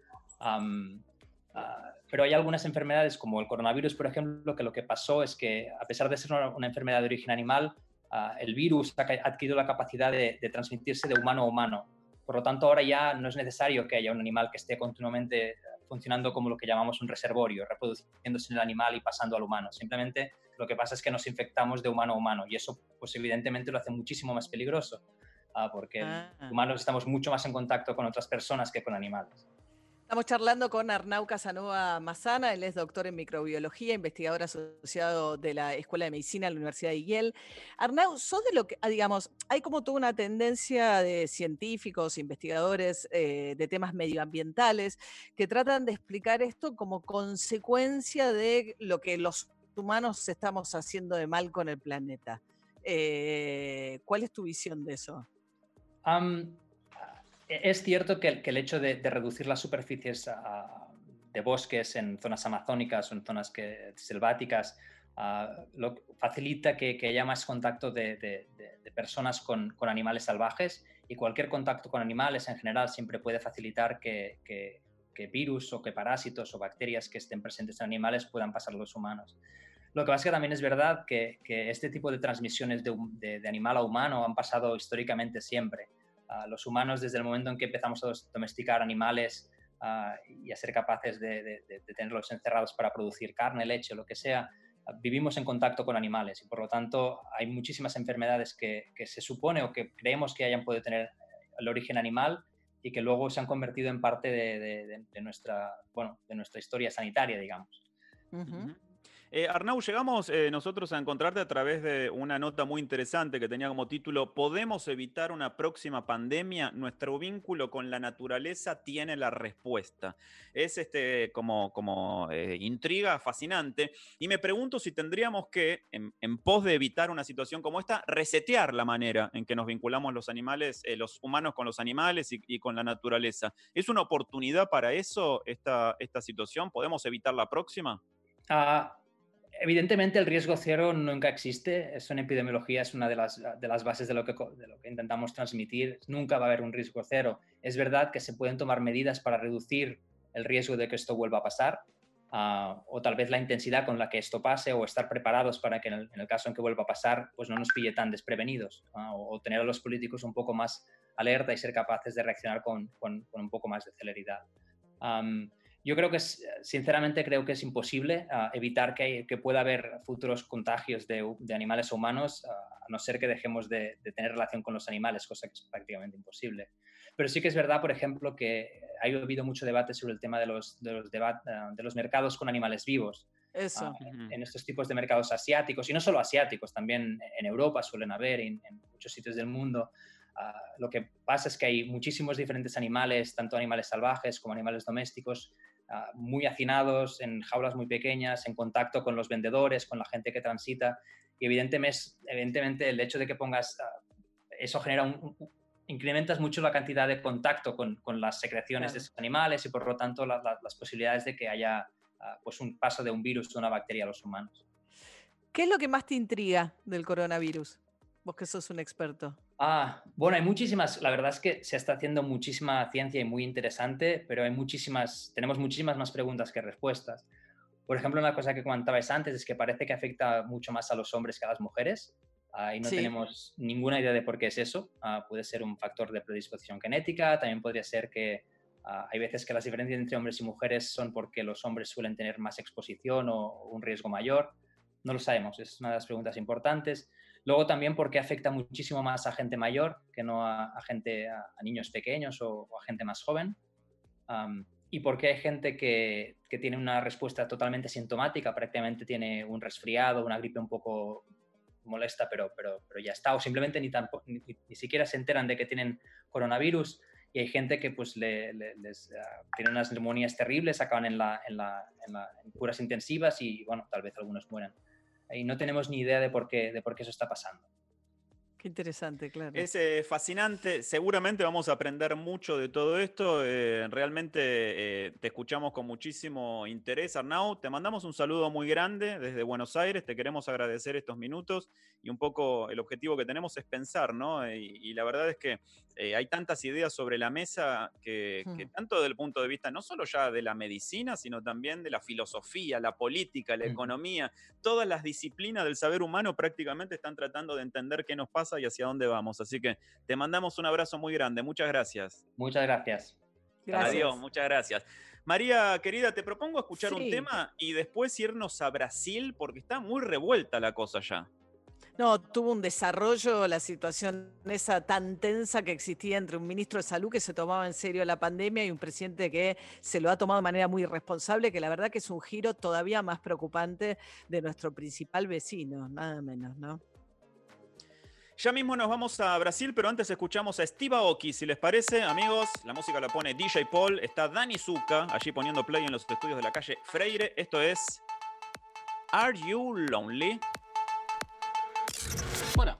Ah, pero hay algunas enfermedades, como el coronavirus, por ejemplo, que lo que pasó es que, a pesar de ser una, enfermedad de origen animal, ah, el virus ha adquirido la capacidad de, de transmitirse de humano a humano. Por lo tanto, ahora ya no es necesario que haya un animal que esté continuamente funcionando como lo que llamamos un reservorio, reproduciéndose en el animal y pasando al humano. Simplemente lo que pasa es que nos infectamos de humano a humano y eso, pues evidentemente lo hace muchísimo más peligroso, ah, porque Ah. humanos estamos mucho más en contacto con otras personas que con animales. Estamos charlando con Arnau Casanova Mazana, él es doctor en microbiología, investigador asociado de la Escuela de Medicina de la Universidad de Yale. Arnau, sos de lo que, ah, digamos, hay como toda una tendencia de científicos, investigadores eh, de temas medioambientales que tratan de explicar esto como consecuencia de lo que los humanos estamos haciendo de mal con el planeta. Eh, ¿Cuál es tu visión de eso? Es cierto que, el- hecho de, reducir las superficies de bosques en zonas amazónicas o en zonas selváticas facilita que, haya más contacto de, personas con, animales salvajes y cualquier contacto con animales en general siempre puede facilitar que- que virus o que parásitos o bacterias que estén presentes en animales puedan pasar a los humanos. Lo que pasa es que también es verdad que, este tipo de transmisiones de, animal a humano han pasado históricamente siempre. Ah, los humanos, desde el momento en que empezamos a domesticar animales ah, y a ser capaces de, tenerlos encerrados para producir carne, leche, lo que sea, vivimos en contacto con animales y por lo tanto hay muchísimas enfermedades que, que se supone o que creemos que hayan podido tener el origen animal y que luego se han convertido en parte de, de- de- de nuestra, bueno, de nuestra historia sanitaria, digamos. Eh, Arnau, llegamos eh, nosotros a encontrarte a través de una nota muy interesante que tenía como título ¿Podemos evitar una próxima pandemia? Nuestro vínculo con la naturaleza tiene la respuesta. Es este, como, como eh, intriga fascinante y me pregunto si tendríamos que, en, en pos de evitar una situación como esta, resetear la manera en que nos vinculamos los animales, eh, los humanos con los animales y, y con la naturaleza. ¿Es una oportunidad para eso esta, esta situación? ¿Podemos evitar la próxima? Ah, evidentemente el riesgo cero nunca existe, eso en epidemiología es una de las, de las bases de lo, que, de lo que intentamos transmitir, nunca va a haber un riesgo cero. Es verdad que se pueden tomar medidas para reducir el riesgo de que esto vuelva a pasar, ah, o tal vez la intensidad con la que esto pase, o estar preparados para que en el, en el caso en que vuelva a pasar, pues no nos pille tan desprevenidos, ah, o, tener a los políticos un poco más alerta y ser capaces de reaccionar con, con- con un poco más de celeridad. Am, yo creo que, es, sinceramente, creo que es imposible ah, evitar que, que pueda haber futuros contagios de, de animales a humanos, ah, a no ser que dejemos de, de tener relación con los animales, cosa que es prácticamente imposible. Pero sí que es verdad, por ejemplo, que ha habido mucho debate sobre el tema de los, de los, debat- ah, de los mercados con animales vivos. Eso. Ah, en estos tipos de mercados asiáticos, y no solo asiáticos, también en Europa suelen haber, en, en muchos sitios del mundo. Ah, lo que pasa es que hay muchísimos diferentes animales, tanto animales salvajes como animales domésticos, ah, muy hacinados, en jaulas muy pequeñas, en contacto con los vendedores, con la gente que transita. Y evidentemente, evidentemente el hecho de que pongas, ah, eso genera un, un- incrementas mucho la cantidad de contacto con, con las secreciones de Claro. esos animales y por lo tanto la- la- las posibilidades de que haya ah, pues un paso de un virus de una bacteria a los humanos. ¿Qué es lo que más te intriga del coronavirus? Vos que sos un experto. Ah, bueno, hay muchísimas, la verdad es que se está haciendo muchísima ciencia y muy interesante, pero hay muchísimas, tenemos muchísimas más preguntas que respuestas. Por ejemplo, una cosa que comentabais antes es que parece que afecta mucho más a los hombres que a las mujeres. ah, y no Sí. tenemos ninguna idea de por qué es eso. Ah, puede ser un factor de predisposición genética, también podría ser que ah, hay veces que las diferencias entre hombres y mujeres son porque los hombres suelen tener más exposición o un riesgo mayor. No lo sabemos, es una de las preguntas importantes. Luego también porque afecta muchísimo más a gente mayor que no a, gente, a, niños pequeños o, a gente más joven. Y por qué hay gente que, que, tiene una respuesta totalmente sintomática, prácticamente tiene un resfriado, una gripe un poco molesta, pero, pero, pero ya está, o simplemente ni, tampoco, ni, ni, siquiera se enteran de que tienen coronavirus. Y hay gente que pues le, uh, tienen unas neumonías terribles, acaban en, la, en, la, en, la, en curas intensivas y bueno, tal vez algunos mueran. Y no tenemos ni idea de por qué, de por qué eso está pasando. Qué interesante, claro. Es eh, fascinante. Seguramente vamos a aprender mucho de todo esto. Eh, realmente eh, te escuchamos con muchísimo interés, Arnau. Te mandamos un saludo muy grande desde Buenos Aires. Te queremos agradecer estos minutos y un poco el objetivo que tenemos es pensar, ¿no? Y, y la verdad es que hay tantas ideas sobre la mesa que, que, tanto desde el punto de vista no solo ya de la medicina, sino también de la filosofía, la política, la economía, todas las disciplinas del saber humano prácticamente están tratando de entender qué nos pasa y hacia dónde vamos. Así que te mandamos un abrazo muy grande. Muchas gracias. Muchas gracias. gracias. Adiós, muchas gracias. María, querida, te propongo escuchar sí. un tema y después irnos a Brasil porque está muy revuelta la cosa ya. No, tuvo un desarrollo la situación esa tan tensa que existía entre un ministro de salud que se tomaba en serio la pandemia y un presidente que se lo ha tomado de manera muy irresponsable, que la verdad que es un giro todavía más preocupante de nuestro principal vecino, nada menos, ¿no? Ya mismo nos vamos a Brasil, pero antes escuchamos a Steve Aoki, si les parece, amigos. La música la pone DJ Paul, está Dani Zuka allí poniendo play en los estudios de la calle Freire. Esto es Are You Lonely? Bueno.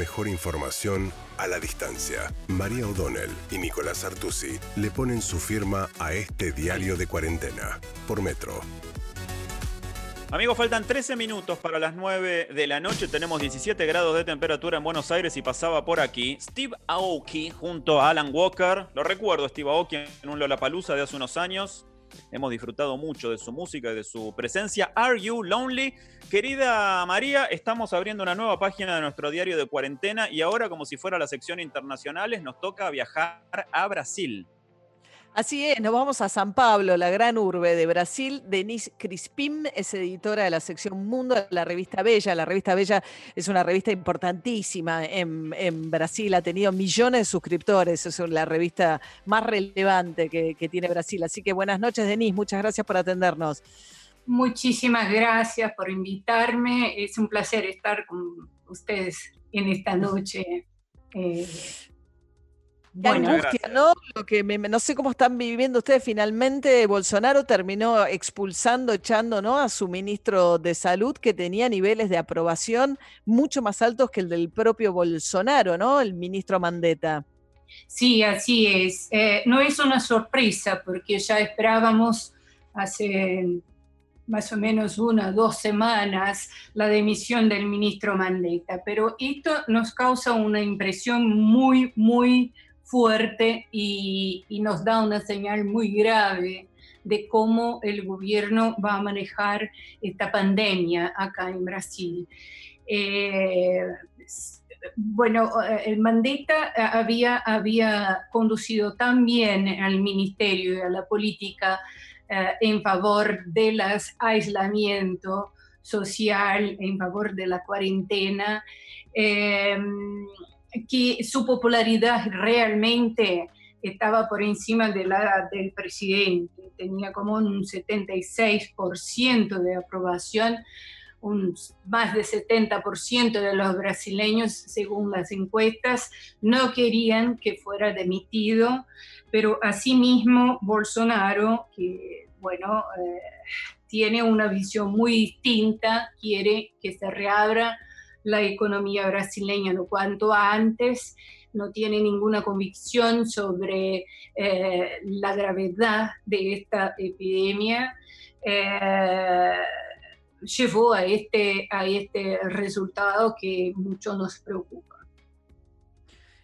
Mejor información a la distancia. María O'Donnell y Nicolás Artusi le ponen su firma a este diario de cuarentena por Metro. Amigos, faltan 13 minutos para las 9 de la noche. Tenemos 17 grados de temperatura en Buenos Aires y pasaba por aquí Steve Aoki junto a Alan Walker. Lo recuerdo, Steve Aoki en un Lollapalooza de hace unos años. Hemos disfrutado mucho de su música y de su presencia. Are You Lonely? Querida María, estamos abriendo una nueva página de nuestro diario de cuarentena y ahora, como si fuera la sección internacionales, nos toca viajar a Brasil. Así es, nos vamos a San Pablo, la gran urbe de Brasil. Denise Crispim es editora de la sección Mundo de la revista Bella. La revista Bella es una revista importantísima en, Brasil, ha tenido millones de suscriptores, es la revista más relevante que, tiene Brasil. Así que buenas noches, Denise, muchas gracias por atendernos. Muchísimas gracias por invitarme. Es un placer estar con ustedes en esta noche. Eh, Bueno, angustia, ¿no? Lo que me- no sé cómo están viviendo ustedes. Finalmente, Bolsonaro terminó expulsando, echando ¿no? a su ministro de Salud, que tenía niveles de aprobación mucho más altos que el del propio Bolsonaro, ¿no? El ministro Mandetta. Sí, así es. Eh, no es una sorpresa porque ya esperábamos hace más o menos una dos semanas la dimisión del ministro Mandetta, pero esto nos causa una impresión muy, muy fuerte y, nos da una señal muy grave de cómo el gobierno va a manejar esta pandemia acá en Brasil. Eh, bueno, eh, el Mandetta eh, había, había conducido tan bien al ministerio y a la política en favor del aislamiento social, en favor de la cuarentena, que su popularidad realmente estaba por encima de la del presidente, tenía como un 76% de aprobación, más de 70% de los brasileños, según las encuestas, no querían que fuera demitido, pero asimismo Bolsonaro, que bueno, eh, tiene una visión muy distinta, quiere que se reabra la economía brasileña lo cuanto antes, no tiene ninguna convicción sobre eh, la gravedad de esta epidemia. Eh, llevó a este, a este resultado que mucho nos preocupa.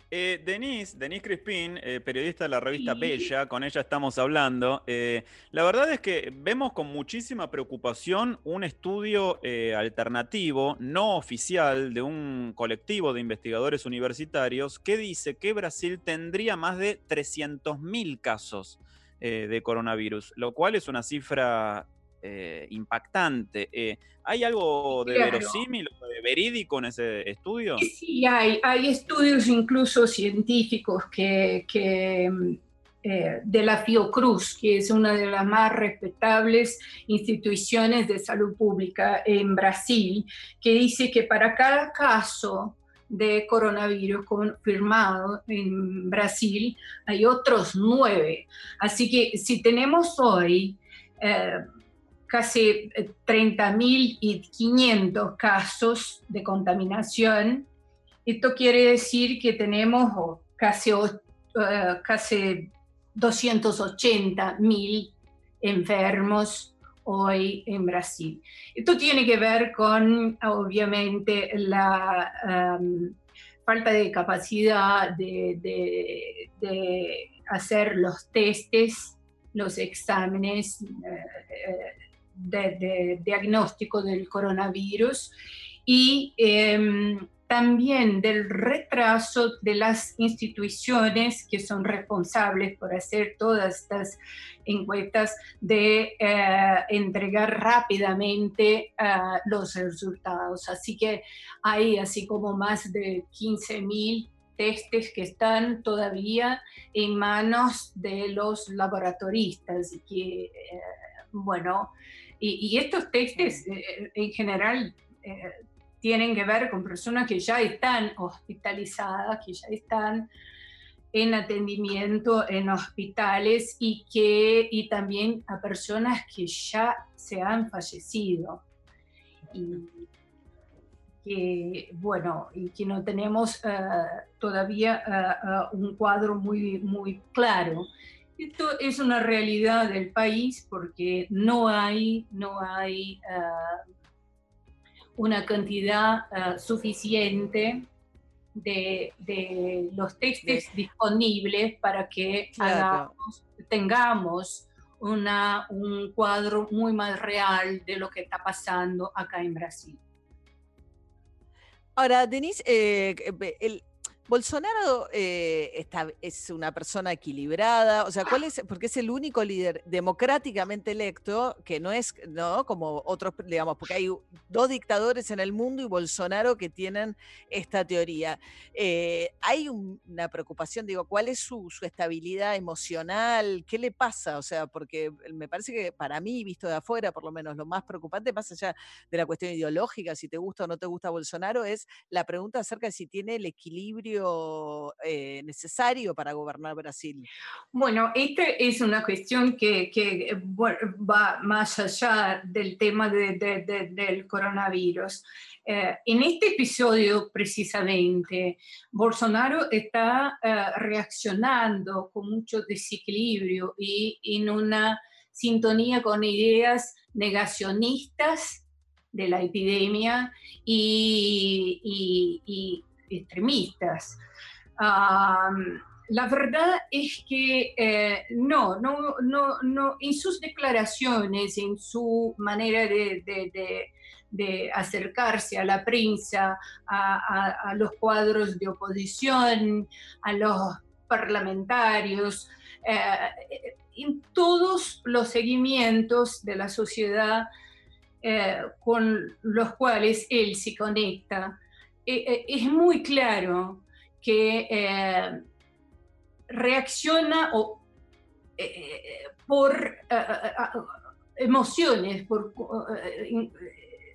Eh, Denise, Denise Crispín, eh, periodista de la revista Bella, con ella estamos hablando. Eh, la verdad es que vemos con muchísima preocupación un estudio alternativo, no oficial, de un colectivo de investigadores universitarios que dice que Brasil tendría más de 300.000 casos de coronavirus, lo cual es una cifra eh, impactante. Eh, ¿Hay algo de Claro. verosímil de verídico en ese estudio? Sí, hay, hay estudios incluso científicos que, que, mm, eh, de la Fiocruz, que es una de las más respetables instituciones de salud pública en Brasil, que dice que para cada caso de coronavirus confirmado en Brasil hay otros nueve. Así que si tenemos hoy eh, casi eh, 30.500 casos de contaminación. Esto quiere decir que tenemos casi, eh, casi 280.000 enfermos hoy en Brasil. Esto tiene que ver con, obviamente, la um, falta de capacidad de, hacer los testes, los exámenes eh, eh, de, diagnóstico del coronavirus y em, también del retraso de las instituciones que son responsables por hacer todas estas encuestas de eh, entregar rápidamente eh, los resultados. Así que hay así como más de 15.000 testes que están todavía en manos de los laboratoristas que, eh, bueno, y, y estos testes eh, en general eh, tienen que ver con personas que ya están hospitalizadas, que ya están en atendimiento en hospitales y, que, y también a personas que ya se han fallecido. Y que, bueno, y que no tenemos eh, todavía eh, eh, un cuadro muy, muy claro. Esto es una realidad del país porque no hay, no hay eh, una cantidad eh, suficiente de, de los textos disponibles para que Claro. hagamos- tengamos una, un cuadro muy más real de lo que está pasando acá en Brasil. Ahora, Denise, eh, el, Bolsonaro eh, es una persona equilibrada, o sea, ¿cuál es? Porque es el único líder democráticamente electo que no es, ¿no? Como otros, digamos, porque hay dos dictadores en el mundo y Bolsonaro que tienen esta teoría. Eh, hay un- una preocupación, digo, ¿cuál es su estabilidad emocional? ¿Qué le pasa? O sea, porque me parece que para mí, visto de afuera, por lo menos, lo más preocupante, más allá de la cuestión ideológica, si te gusta o no te gusta Bolsonaro, es la pregunta acerca de si tiene el equilibrio escenario eh, necesario para gobernar Brasil? Bueno, esta es una cuestión que, que, eh, va más allá del tema de- de- de- del coronavirus. Eh, en este episodio, precisamente, Bolsonaro está eh, reaccionando con mucho desequilibrio y en una sintonía con ideas negacionistas de la epidemia y, y- y extremistas. La verdad es que eh, no, no, no, no, en sus declaraciones, en su manera de, acercarse a la prensa, a, los cuadros de oposición, a los parlamentarios, eh, en todos los seguimientos de la sociedad eh, con los cuales él se conecta, es muy claro que eh, reacciona o, eh, por eh, eh, emociones, por,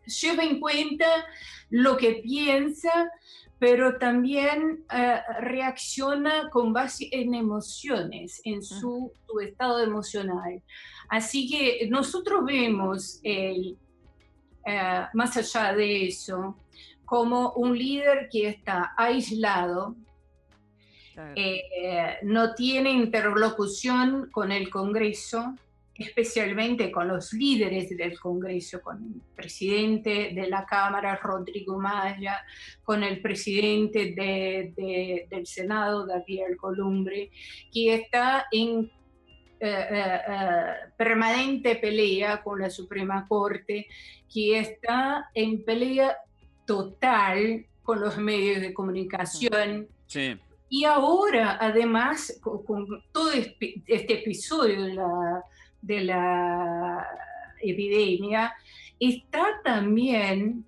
lleva en cuenta lo que piensa, pero también reacciona con base en emociones, en su, su estado emocional. Así que nosotros vemos el, más allá de eso, como un líder que está aislado, eh, no tiene interlocución con el Congreso, especialmente con los líderes del Congreso, con el presidente de la Cámara, Rodrigo Maya, con el presidente de- de- del Senado, David Alcolumbre, que está en eh, eh, permanente pelea con la Suprema Corte, que está en pelea total con los medios de comunicación. Sí. Y ahora, además, con, con todo este, este episodio de la, de la epidemia, está también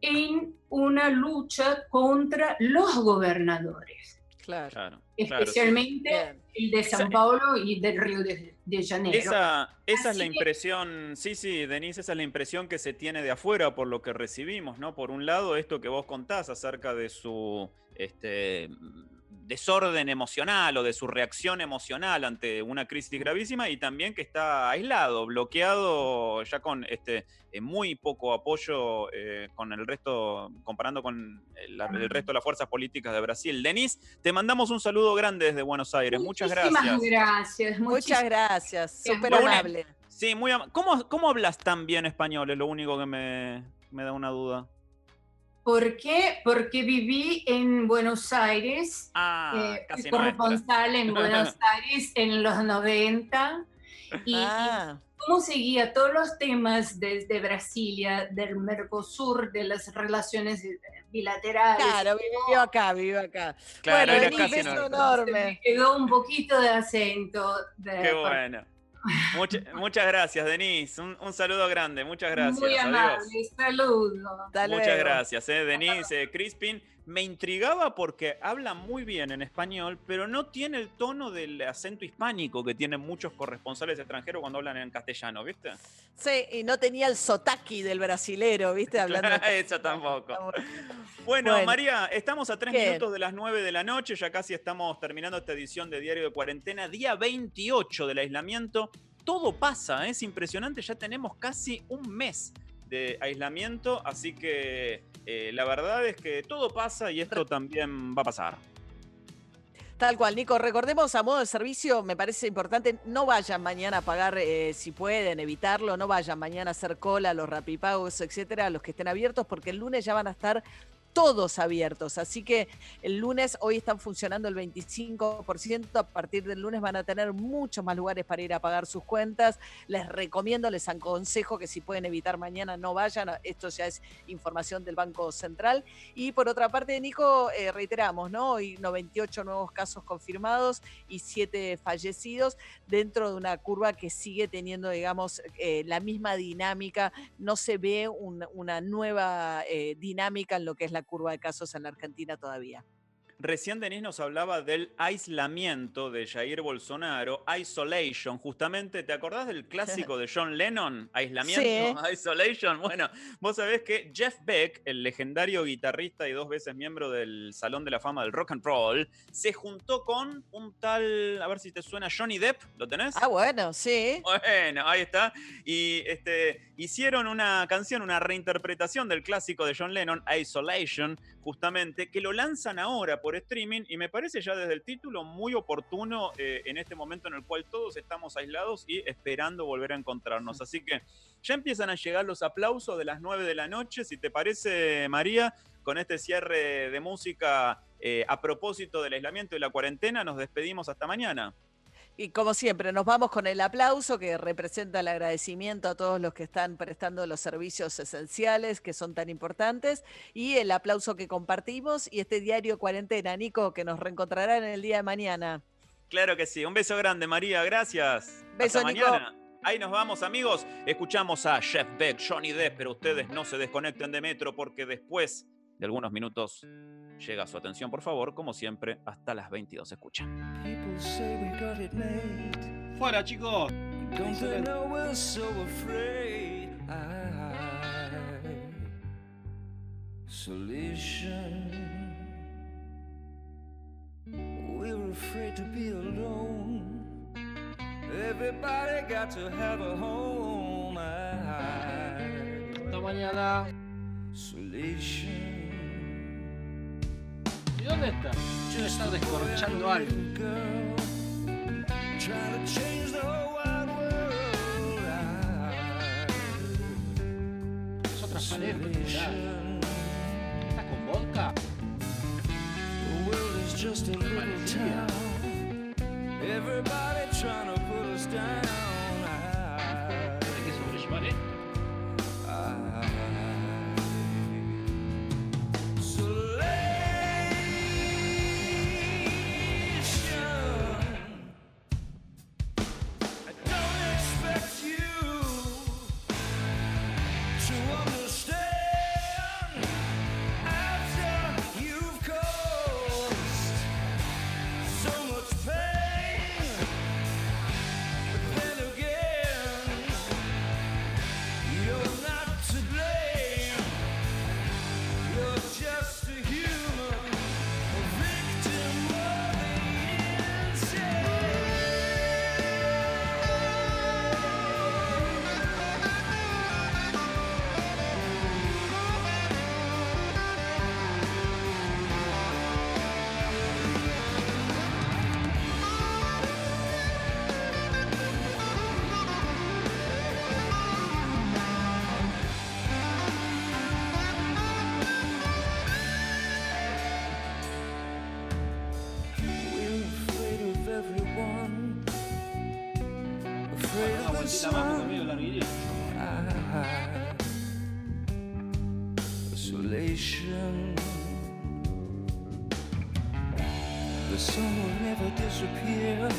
en una lucha contra los gobernadores, Claro. Claro. especialmente el de San Paulo y del Río de, de Janeiro. Esa, esa es la que- impresión, sí, sí, Denise, esa es la impresión que se tiene de afuera por lo que recibimos, ¿no? Por un lado, esto que vos contás acerca de su este, desorden emocional o de su reacción emocional ante una crisis gravísima y también que está aislado, bloqueado ya con este eh, muy poco apoyo eh, con el resto, comparando con el, el resto de las fuerzas políticas de Brasil. Denise, te mandamos un saludo grande desde Buenos Aires. Muchas Muchísimas gracias. gracias. Muchas gracias, súper amable. Sí, muy am- ¿Cómo, ¿Cómo hablas tan bien español? Es lo único que me, me da una duda. ¿Por qué? Porque viví en Buenos Aires, Ah, eh, fui corresponsal en Buenos Aires en los 90 y, y Ah. cómo seguía todos los temas desde Brasilia, del Mercosur, de las relaciones bilaterales. Claro, vivió acá, vivió acá. Claro, bueno, era casi beso enorme. Me quedó un poquito de acento. De, Qué bueno. Mucha- muchas gracias, Denise. Un, un saludo grande. Muchas gracias. Muy amable, saludos. Muchas gracias, eh, Denise. eh, Crispin, me intrigaba porque habla muy bien en español, pero no tiene el tono del acento hispánico que tienen muchos corresponsales extranjeros cuando hablan en castellano, ¿viste? Sí, y no tenía el sotaki del brasilero, ¿viste? Hablando. Eso tampoco. Bueno, Bueno. María, estamos a tres ¿Qué? minutos de las 9 de la noche, ya casi estamos terminando esta edición de Diario de Cuarentena, día 28 del aislamiento. Todo pasa, ¿eh? es impresionante, ya tenemos casi un mes de aislamiento, así que eh, la verdad es que todo pasa y esto también va a pasar. Tal cual, Nico. Recordemos a modo de servicio, me parece importante, no vayan mañana a pagar eh, si pueden, evitarlo, no vayan mañana a hacer cola, los rapipagos, etcétera, los que estén abiertos, porque el lunes ya van a estar todos abiertos. Así que el lunes, hoy están funcionando el 25%, a partir del lunes van a tener muchos más lugares para ir a pagar sus cuentas. Les recomiendo, les aconsejo que si pueden evitar mañana no vayan, esto ya es información del Banco Central. Y por otra parte, Nico, eh, reiteramos, ¿no? Hoy 98 nuevos casos confirmados y 7 fallecidos dentro de una curva que sigue teniendo, digamos, eh, la misma dinámica. No se ve un- una nueva eh, dinámica en lo que es la curva de casos en la Argentina todavía. Recién Denis nos hablaba del aislamiento de Jair Bolsonaro, Isolation, justamente. ¿Te acordás del clásico de John Lennon? Aislamiento, Isolation. Bueno, vos sabés que Jeff Beck, el legendario guitarrista y dos veces miembro del Salón de la Fama del Rock and Roll, se juntó con un tal, a ver si te suena, Johnny Depp. ¿Lo tenés? Ah, bueno, sí. Bueno, ahí está. Y este, hicieron una canción, una reinterpretación del clásico de John Lennon, Isolation, justamente, que lo lanzan ahora por streaming y me parece ya desde el título muy oportuno eh, en este momento en el cual todos estamos aislados y esperando volver a encontrarnos. Así que ya empiezan a llegar los aplausos de las 9 de la noche. Si te parece, María, con este cierre de música eh, a propósito del aislamiento y la cuarentena, nos despedimos hasta mañana. Y como siempre, nos vamos con el aplauso que representa el agradecimiento a todos los que están prestando los servicios esenciales que son tan importantes y el aplauso que compartimos y este diario cuarentena, Nico, que nos reencontrará en el día de mañana. Claro que sí. Un beso grande, María. Gracias. Beso, Hasta Nico. mañana. Ahí nos vamos, amigos. Escuchamos a Jeff Beck, Johnny Depp, pero ustedes no se desconecten de Metro porque después de algunos minutos llega su atención, por favor, como siempre, hasta las 22. Escuchen. People say we got it made. Fuera, chicos. Don't they know we're so afraid? Isolation. We're afraid to be alone. Everybody got to have a home. Hasta mañana. Isolation. ¿Y dónde está? Yo he estado descorchando algo. Trying to change the whole wide world. Es otra manera de mirar. ¿Estás con vodka? The world is just a little town. Everybody trying to put us down. Isolation. The sun will never disappear,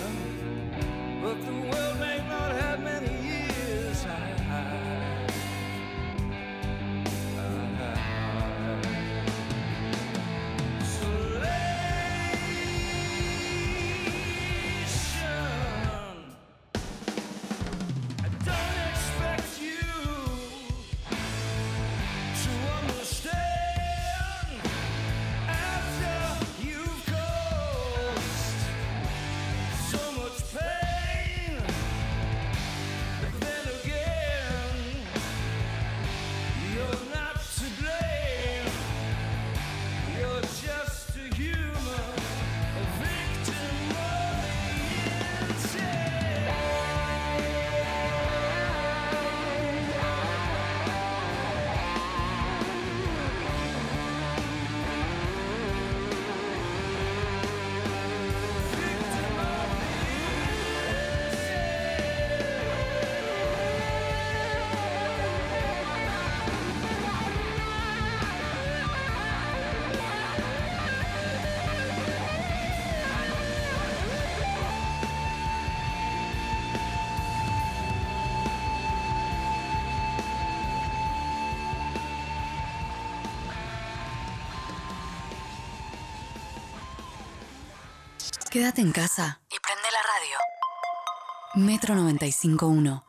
Quédate en casa y prende la radio. Metro 95.1.